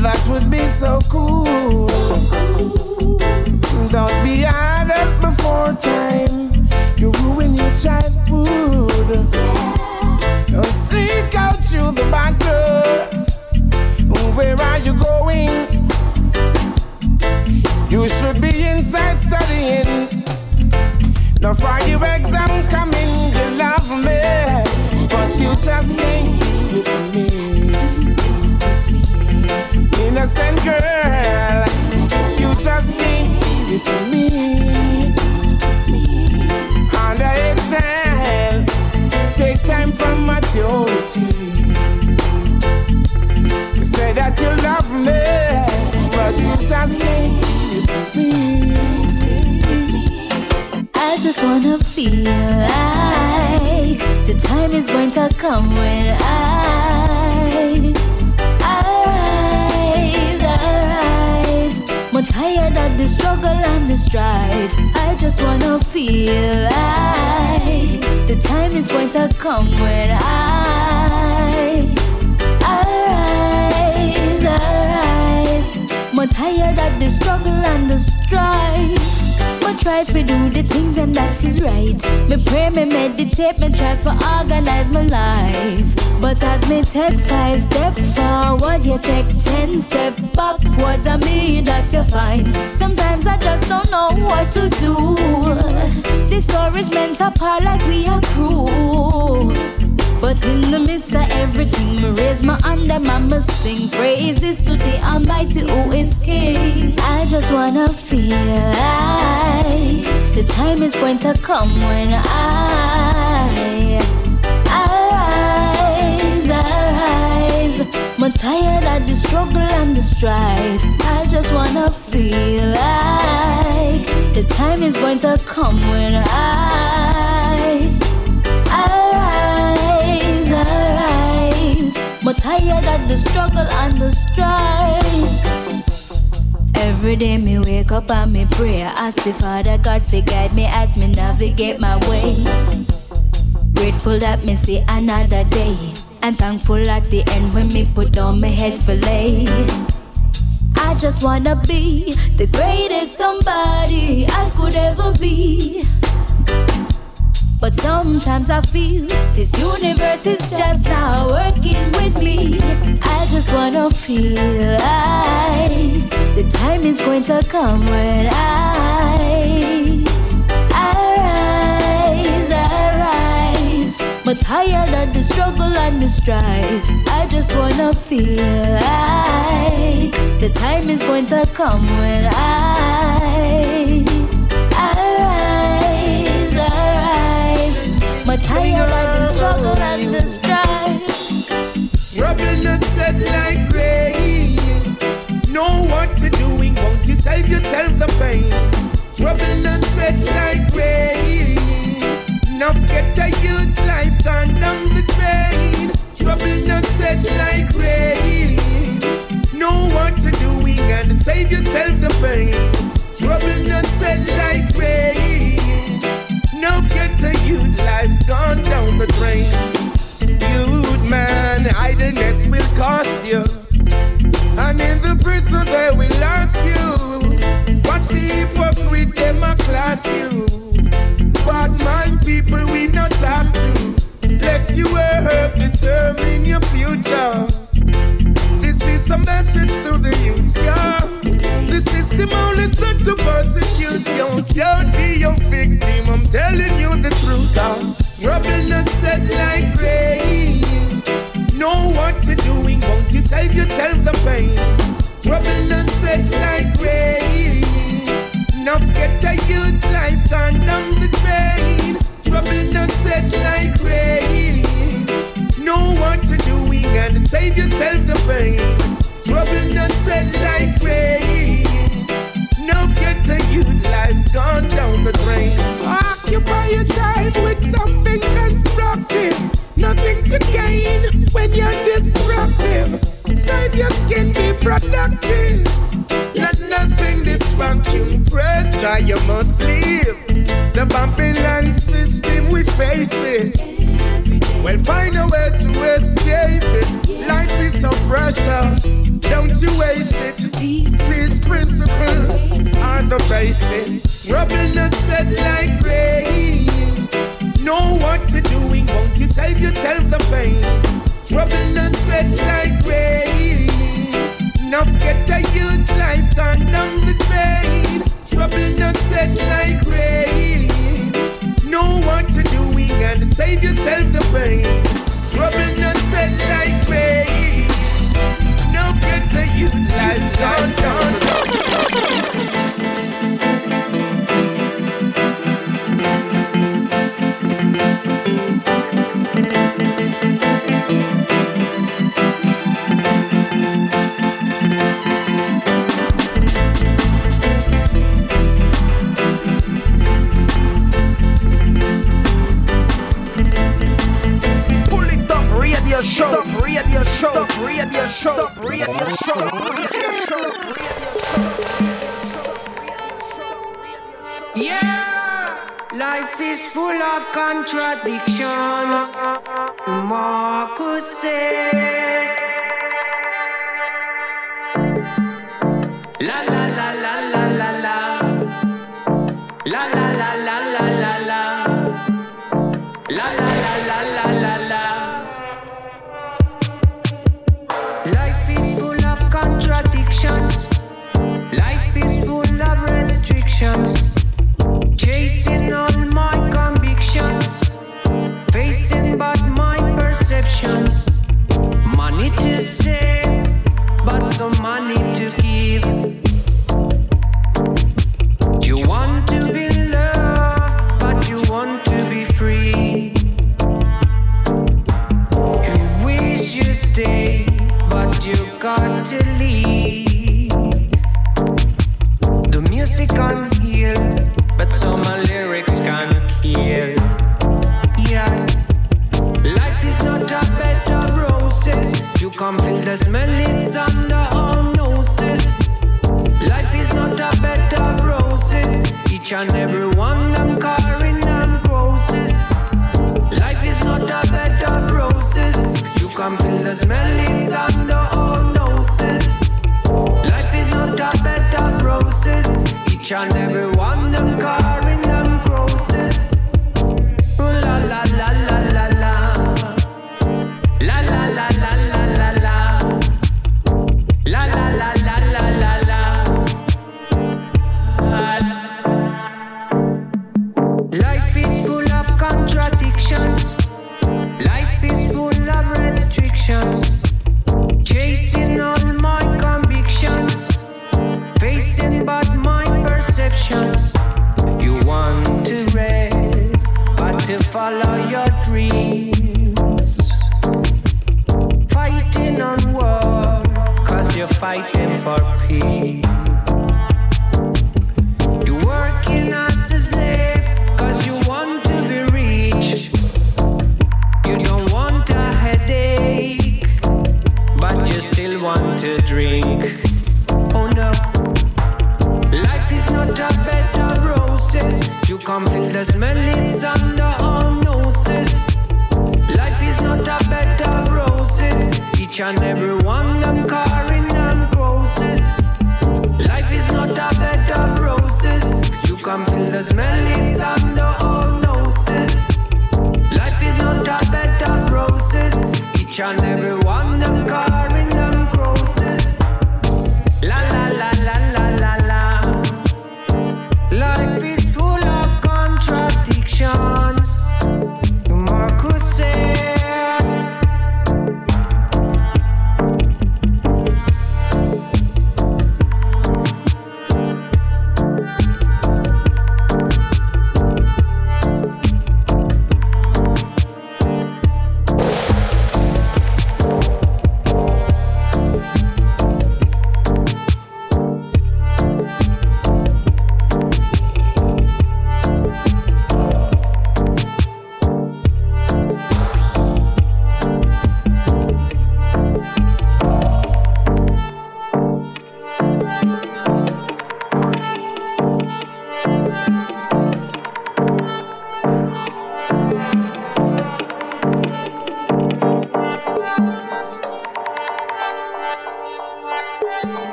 That would be so cool. Don't be idle before time, you ruin your childhood. Don't sneak out through the back door. Where are you going? You should be inside studying. Now for your exam coming, you love me, but you just can't to me. I just wanna feel like the time is going to come when I. More tired of the struggle and the strife. I just wanna feel like the time is going to come when I tired of the struggle and the strife. Me try to do the things them that is right. Me pray, me meditate, me try to organize my life. But as me take five step forward, you take ten step backwards. I mean that you find. Sometimes I just don't know what to do. Discouragement apart like we are cruel. But in the midst of everything, me raise my hand and mama sing praises to the Almighty who is King. I just wanna feel like the time is going to come when I arise, arise. I'm tired of the struggle and the strife. I just wanna feel like the time is going to come when I tired of the struggle and the strife. Every day me wake up and me pray. I Ask the Father God to guide me as me navigate my way. Grateful that me see another day. And thankful at the end when me put down my head for lay. I just wanna be the greatest somebody I could ever be. But sometimes I feel this universe is just not working with me. I just wanna feel like the time is going to come when I arise, arise. I'm tired of the struggle and the strife. I just wanna feel like the time is going to come when I I'm tired of the struggle and the strife. Trouble not set like rain. Know what to doing, won't you save yourself the pain? Trouble not set like rain. Enough get a youth life gone down the drain. Trouble not set like rain. Know what to doing and save yourself the pain. Trouble not set like rain. Enough get a youth life's gone down the drain. Youth man, idleness will cost you. And in the prison they will last you. Watch the hypocrite, them a class you. Bad mind people we not talk to. Let your work determine your future. Is a message to the youth, yeah. The system only set to persecute you. Don't be your victim, I'm telling you the truth. Uh. Trouble not set like rain. Know what you're doing, won't you save yourself the pain? Trouble not set like rain. Enough get a youth life gone down and save yourself the pain. Trouble not set like rain. Enough get a youth life's gone down the drain. Occupy your time with something constructive. Nothing to gain when you're destructive. Save your skin, be productive. Let nothing distract you. Pressure you must leave. The Babylon system we face it. Well, find a way to escape it. Life is so precious. Don't you waste it. These principles are the basic. Rubble not set like rain. Know what you're doing, won't you save yourself the pain? Rubble not set like rain. Enough get a youth life gone down the drain. Trouble not set like rain. Know what you're doing and save yourself the pain. Trouble not set like rain. Enough get a youth life gone down. Up, radio show, top radio show, top radio show, top radio show, radio show, Yeah, life is full of contradictions. Marcus said,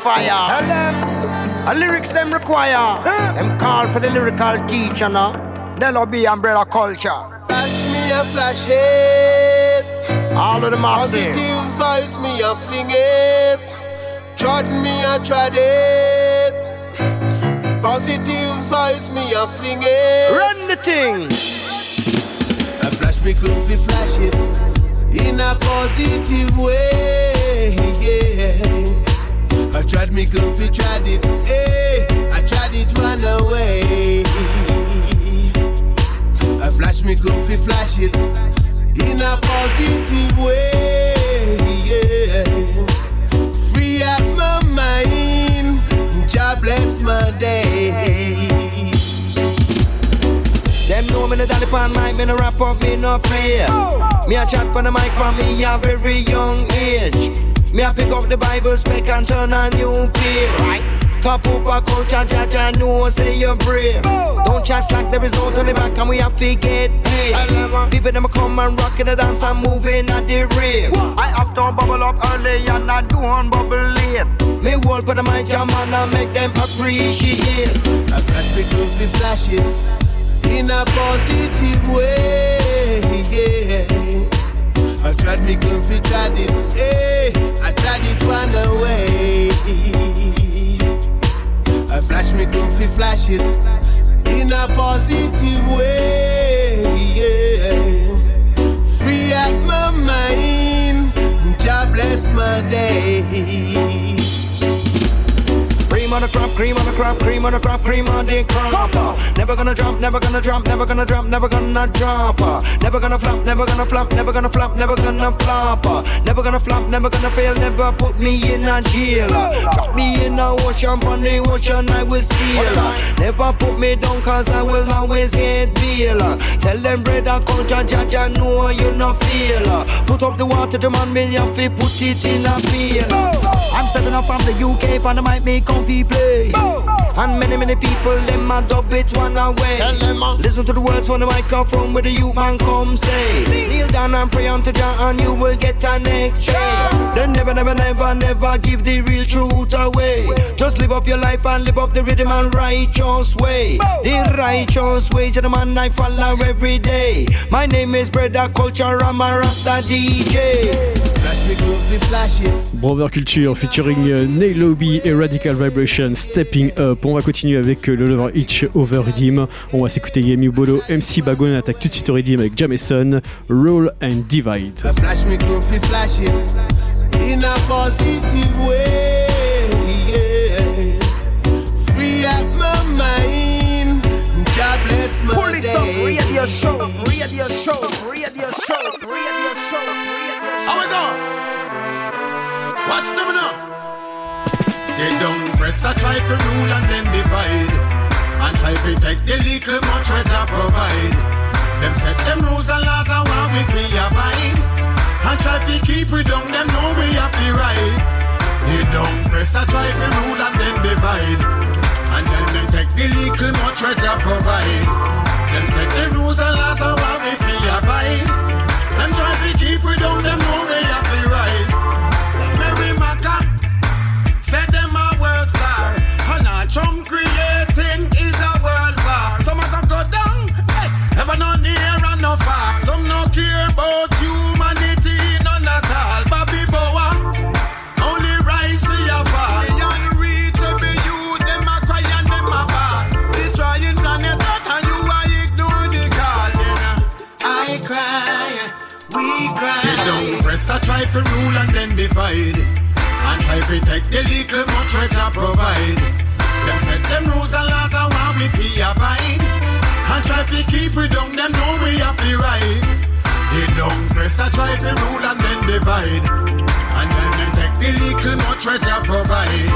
fire. Tell them, a lyrics them require. Them call for the lyrical teacher now. They'll be umbrella culture. Flash me a flash it. All of the massive. Positive vibes me a fling it. Trod me a trod it. Positive vibes me a fling it. Run the thing. I flash me fi flash it in a positive way. Yeah. Tried me fi tried it. Hey, I tried it run away. I flash me fi flash it in a positive way. Yeah. Free up my mind. God bless my day. Them know me the daddy pan mic, me no rap up, me no play. Me a chat on the mic from me a very young age. Me a pick up the Bible spec and turn a new page. Right. Top up a culture, judge and know say you're brave. Don't chat slack, there is no turning back and we have to get paid. People them come and rock in the dance and moving at the rave. I up to bubble up early and I do on bubble late. Me hold for the mic jam and I make them appreciate. I flash me close, we flash it in a positive way. Yeah. I tried me gun fi tried it. Hey, I tried it one away. I flash me gun fi flash it in a positive way. Yeah. Free up my mind. God bless my day. Cream on the crop, cream on the crop, cream on the crop, cream on the crop. Never gonna drop, never gonna drop, never gonna drop, never gonna drop. Uh, Never gonna flop, never gonna flop, never gonna flop, never gonna flop. Uh, Never gonna flop, never gonna fail, never put me in a jail. Uh, Drop me in a ocean, on the ocean I will sail. Uh, Never put me down cause I will always get bail. Uh, Tell them brother culture, judge, I know you no feel. Uh, Put up the water, the man, me have to put it in a pail. Uh, I'm stepping up from the UK, on the mic, me comfy play. And many, many people, them a dub it one away. Listen to the words from the microphone where the youth man come say. Kneel down and pray unto Jah and you will get an next day. Then never, never, never, never give the real truth away. Just live up your life and live up the rhythm and righteous way. The righteous way, gentlemen, I follow every day. My name is Brother Culture, I'm a Rasta DJ. Brother Culture featuring euh, Neil Lobby et Radical Vibration Stepping Up. On va continuer avec euh, le Lover Itch Over Redeem. On va s'écouter Yemi Bolo, MC Bagon attaque tout de suite au Redeem avec Jameson, Roll and Divide. In a positive way. Yeah. Free up my mind. God bless my Pull it day. up, radio show, radio show, radio show, radio show, Watch them now. They don't press a try to rule and then divide. And try to take the little much what I provide. Them set them rules and laws and want we free abide. And try to keep we down, them know we have to rise. They don't press a try to rule and then divide. And tell them take the little much what I provide. Them set the rules and laws and want we free abide. And try to keep we down, divide. And try to take the little much treasure provide. Them set them rules and laws and want we fi abide. And try to keep we down, them know we have to rise. They don't press a try to rule and then divide. And then them take the little much treasure provide.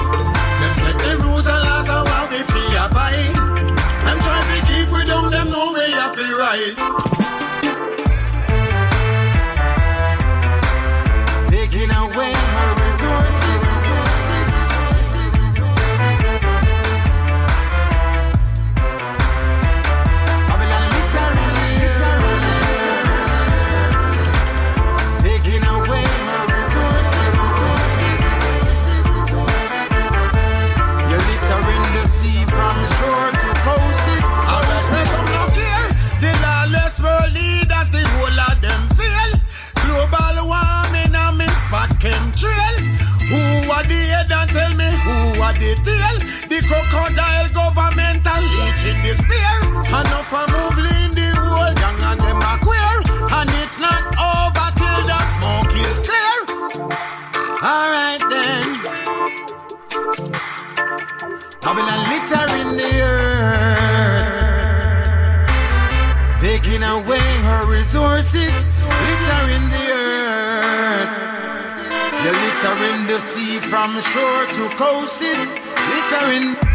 Them set the rules and laws and want we fi abide. And try to keep we down, them know we have to rise. Away crocodile government and leeching the spear. Enough a move in the whole gang and them a queer. And it's not over till the smoke is clear. Alright then. Babylon littering the earth. Taking away her resources, littering the earth. You're littering the sea from shore to coast. littering, littering,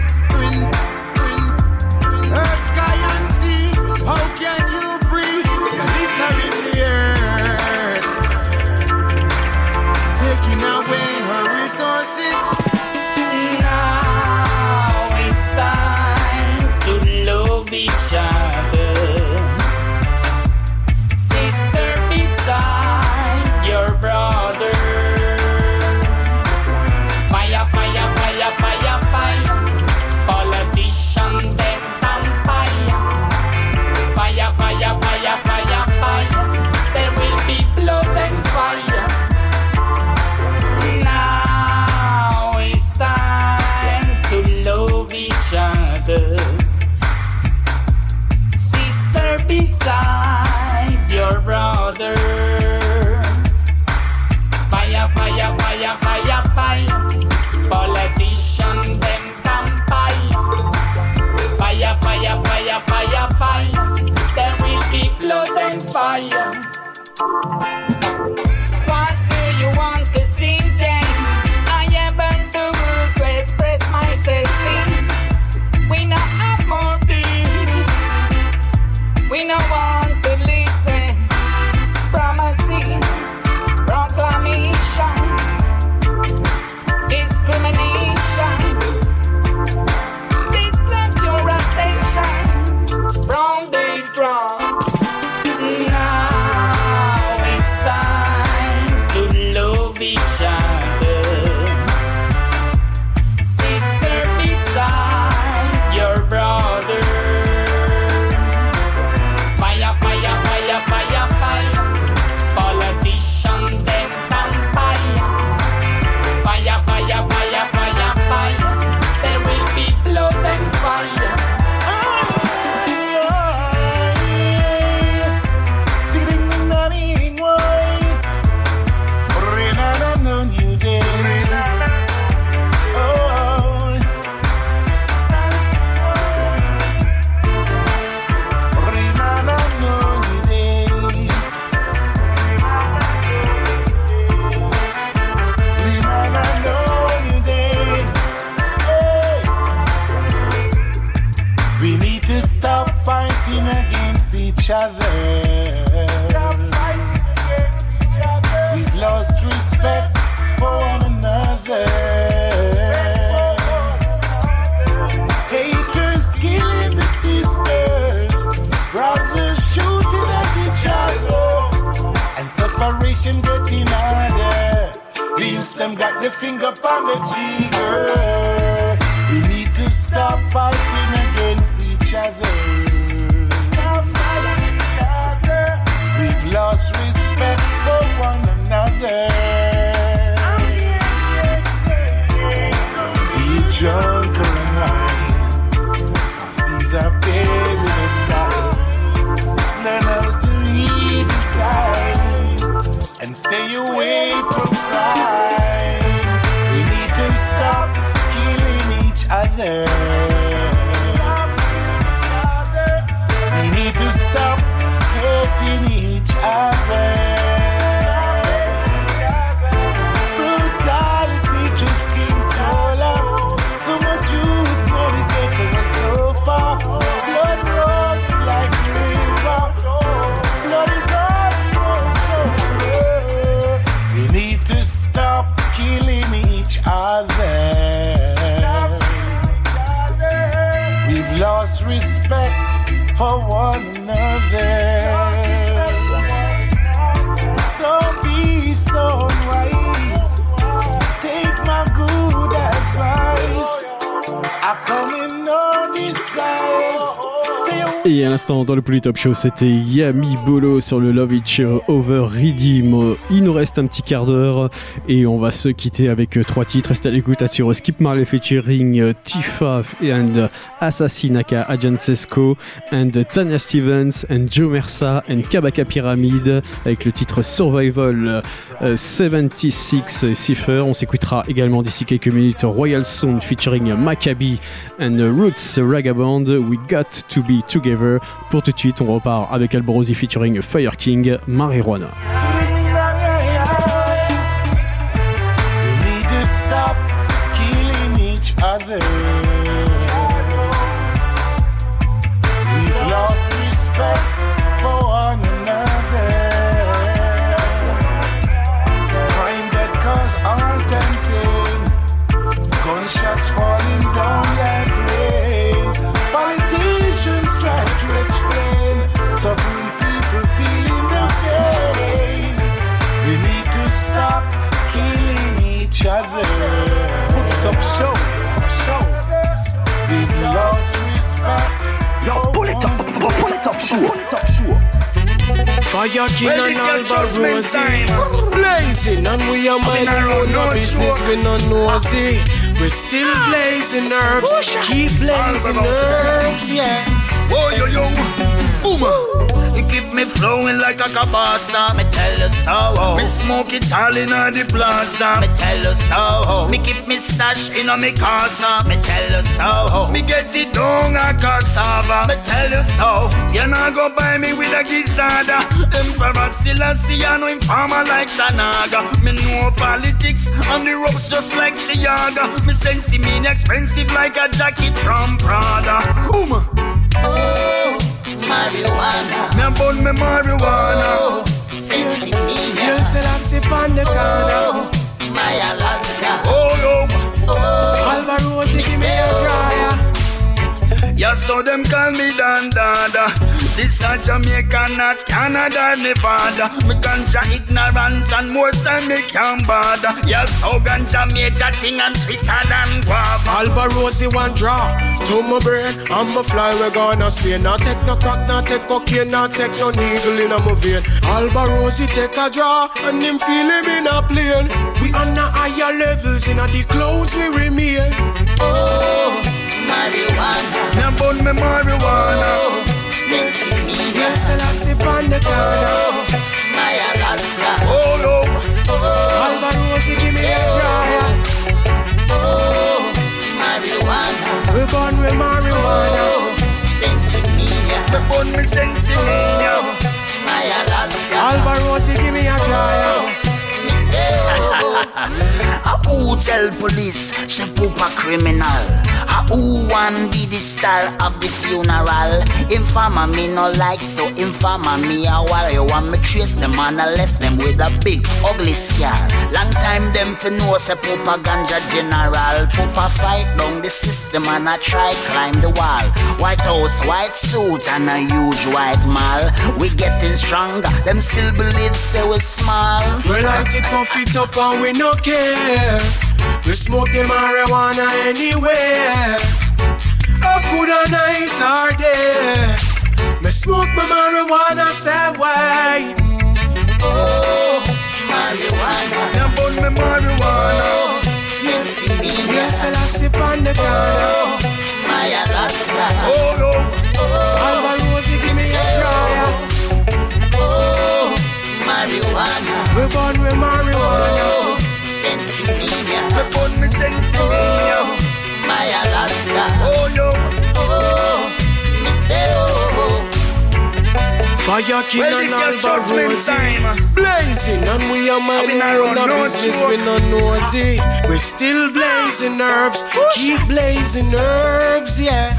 them got the finger on the trigger. We need to stop fighting against each other. Stop fighting each other. We've lost respect for one another. Be drunk or wine, these are perilous times. Learn how to read the signs and stay away from there. Dans le Polytop Show, c'était Yami Bolo sur le Love Each Over Redeem. Il nous reste un petit quart d'heure et on va se quitter avec trois titres. Restez à l'écoute sur Skip Marley featuring euh, Tifa and Assassinaka Agent Sesko and Tanya Stevens and Joe Mersa and Kabaka Pyramid avec le titre Survival euh, 76 Cipher. On s'écoutera également d'ici quelques minutes Royal Sound featuring Maccabi and Roots Ragaband. We got to be together. Pour tout de suite, on repart avec Alborosi featuring Fire King Marijuana. Show, pull it up, show. Fire King Well, and Alba judgment Rosie time. Blazing and we are minding our own no business. We no nosy. We're still ah. blazing herbs. Keep blazing herbs Yeah. Oh, yo, yo, boomer. You keep me flowing like a cabasa. Me tell you so. Me smoke it all in the plaza. Me tell you so. Me keep me stash in me casa. Me tell you so. Me get it down a cassava. Me tell you so. You not go buy me with a gizzada. Emperor Selassie, I know him farmer like Tanaga. Me know politics on the ropes just like Seaga. Me sense mean expensive like a jacket from Prada. Boomer. Oh, marijuana. Me a bun me marijuana. Sexy Girl said I sip on the corner oh, My Alaska. Oh, yo. Oh. Alba Rosie give me a dryer Yeah, so them call me Dan Dada. This a Jamaica, not Canada, Nevada. Me ganja ignorance and more time me can bother. Yeah, so ganja major thing and sweeter than guava. Rosie one draw To my brain I'm a fly we gonna Spain Not take no crack, not take cocaine Not take no needle in a my vein Rosie take a draw And him feel him in a plane We on a higher levels In a the clouds we remain Oh, marijuana. Me a bun me marijuana. Sexy me. Girl still I sip on the corner My Alaska. Oh, no. Oh. Alba Rosie give me a dryer Oh, marijuana. We born with marijuana Sensimilla. Me bun me sensimilla. Oh. My Alaska. Alba Rosie give me a dryer oh. A who tell police she poop a criminal? A who want be the star of the funeral? Informer me no like so informer me a while you want me trace them and I left them with a big ugly scar. Long time them fi know say poop a ganja general. Poop a fight down the system and I try climb the wall. White House, white suit and a huge white mall. We getting stronger. Them still believe say we small. We light it, puff it up and we no care We smoke the marijuana anywhere A good a night or day Me smoke my marijuana why Oh, marijuana. Me bun me marijuana. Me. Yes, I sip on the corner My Alaska. Oh, no. Alba Rosie give me a dryer oh. oh, marijuana. We born with marijuana oh. Sensimilla. Me bun me sensimilla. My Alaska. Oh, no. Oh, me say, oh. Fire King Well, and this your Alba judgment Rosie time. Blazing and we are minding been our around own no business. We no nosy We still blazing herbs Keep blazing herbs, yeah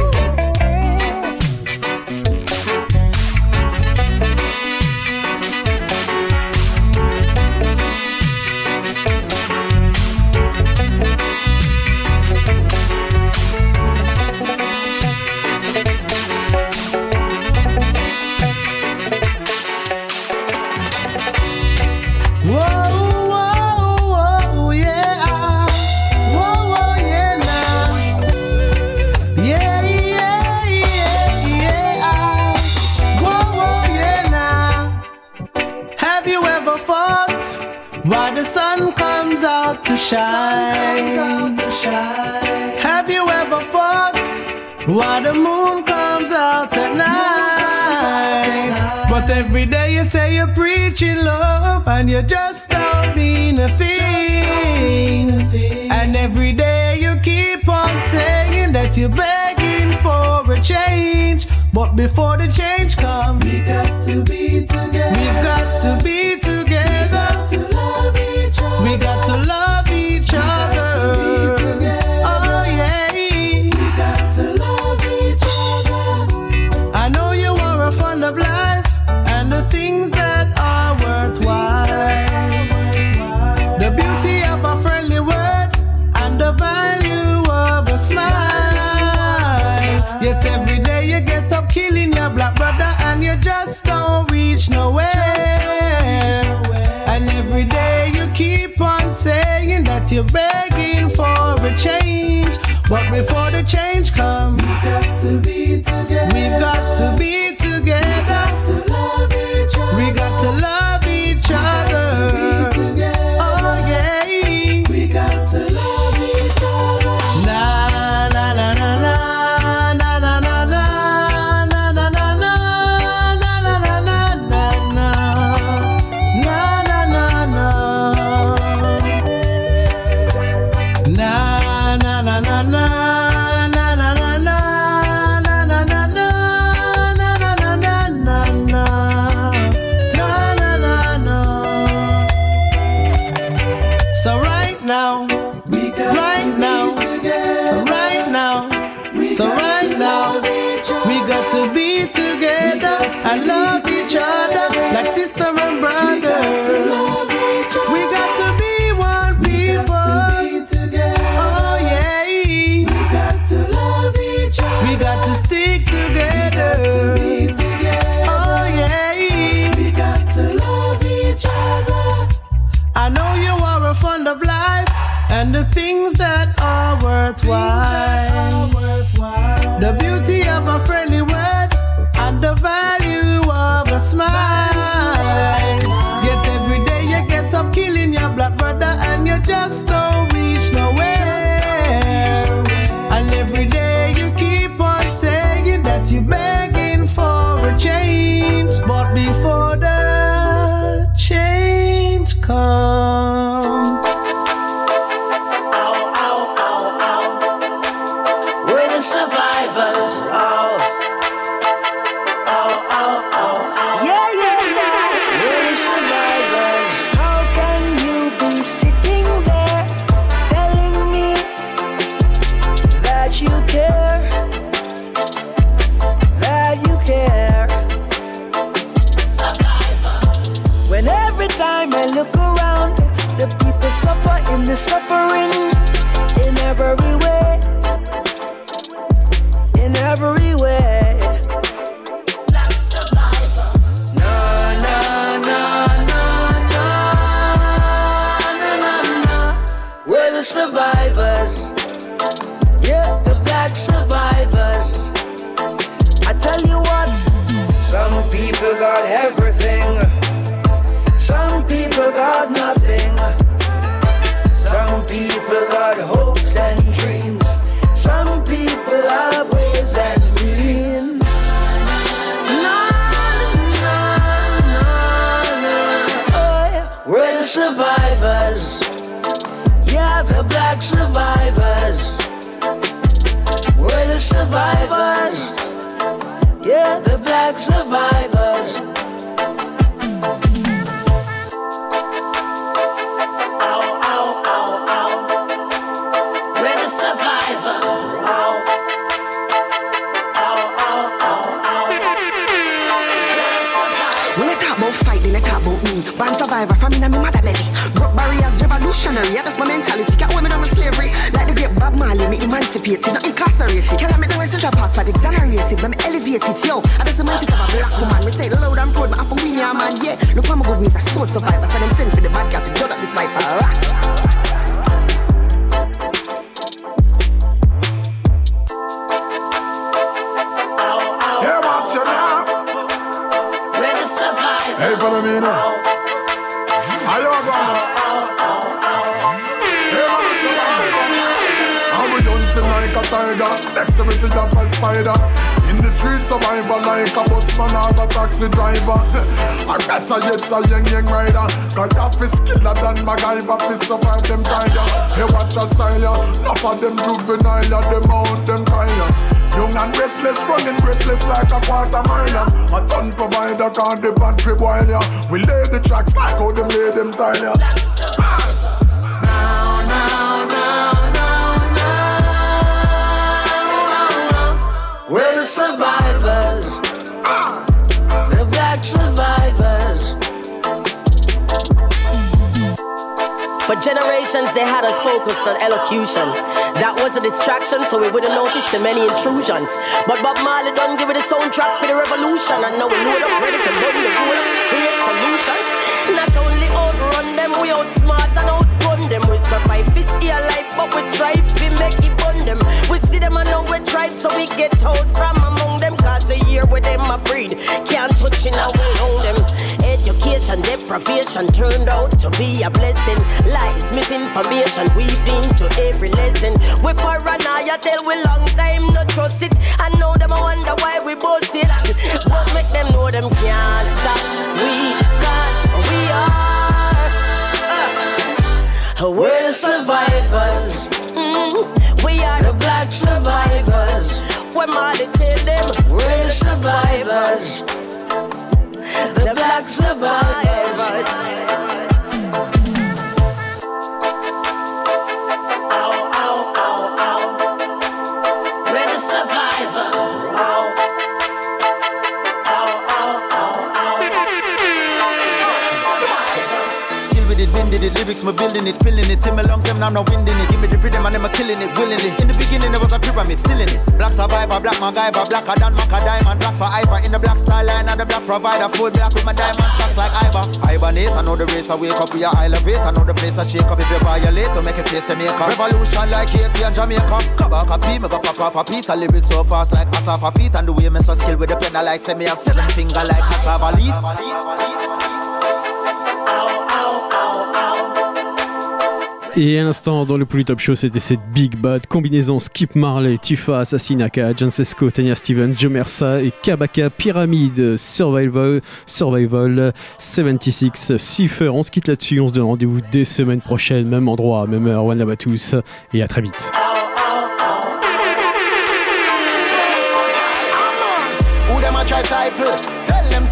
Every day you say you're preaching love and you just don't mean a thing. And every day you keep on saying that you're begging for a change. But before the change comes, we got to be together. We've got to be together. But before now, right now, so right now, so right now, we got to be together. I love each other. Like sisters. Generations, they had us focused on elocution. That was a distraction, so we wouldn't notice the many intrusions. But Bob Marley done give it a soundtrack for the revolution, and now we load up, ready for run the rule, create solutions. Not only outrun them, we outsmart and outgun them. We survive, we stay alive, but we try we make it bun them. We see them now we tribe, so we get out from among them. Cause the year with them a breed, can't touch it now we own them. Education, deprivation turned out to be a blessing. Lies, misinformation weaved into every lesson. We paranoia tell we long time no trust it. I know them a wonder why we both it. But make them know them can't stop we, cause we are. uh, we're the survivors. Mm, we are the black survivors. When Molly tell them we're the survivors. The black survivors. Lyrics, my building it, spilling it. Tim along them, now I'm not it. Give me the rhythm and them a killing it, willingly. In the beginning, there was a pyramid, still in it. Black survivor, black MacGyver, blacker than Mac a diamond, black for Ivor. In the black style line, and the black provider, full black with my diamond socks like Ivor. Hibernate, I know the race, I wake up, we are elevate. I know the place, I shake up if you violate to make a face a maker. Revolution like Haiti and Jamaica. Come back a pee, me go pop off a piece. of lyrics so fast like Asafa feet. And the way me so skill with the pen, I like say me have seven finger like cassava leaf. Et à l'instant, dans le Polytop Show, c'était cette Big Bad combinaison Skip Marley, Tifa, Assassinaka, Jancesco, Tanya Stevens, Joe Mersa et Kabaka Pyramid Survival, Survival 76 Cipher. On se quitte là-dessus, on se donne rendez-vous dès semaine prochaine, même endroit, même heure. One love à tous et à très vite.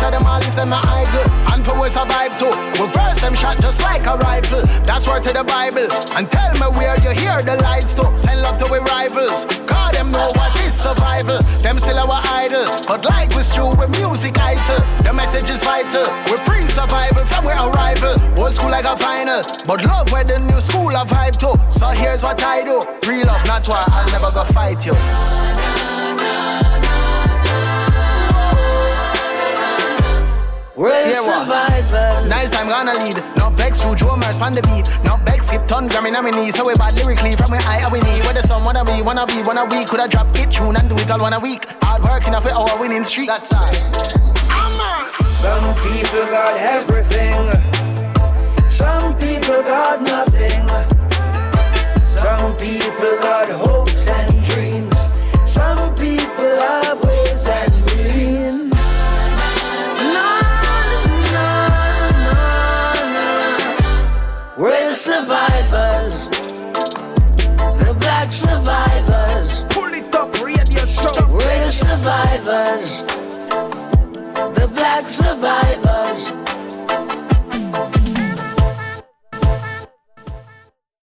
Who them a all is them not idle. And for we survive too. We first them shot just like a rifle. That's word to the Bible. And tell me where you hear the lies to. Send love to we rivals. Cause them know what is survival. Them still our idol. But like we true with music idol. The message is vital. We pre-survival from our arrival. Old school like a final. But love where the new school of vibe to. So here's what I do. Real love, not why I'll never go fight you. We're Yeah, survivors. Nice time gonna lead. No vex through drummers on the beat. No vex skip ton grammy knees. So we bad lyrically from where I are we need. Where the sun wanna be, wanna be, wanna be. Coulda drop it tune and do it all one a week. Hard work enough for our winning streak. That's all. Some people got everything. Some people got nothing. Some people got hopes and survivors. The black survivors.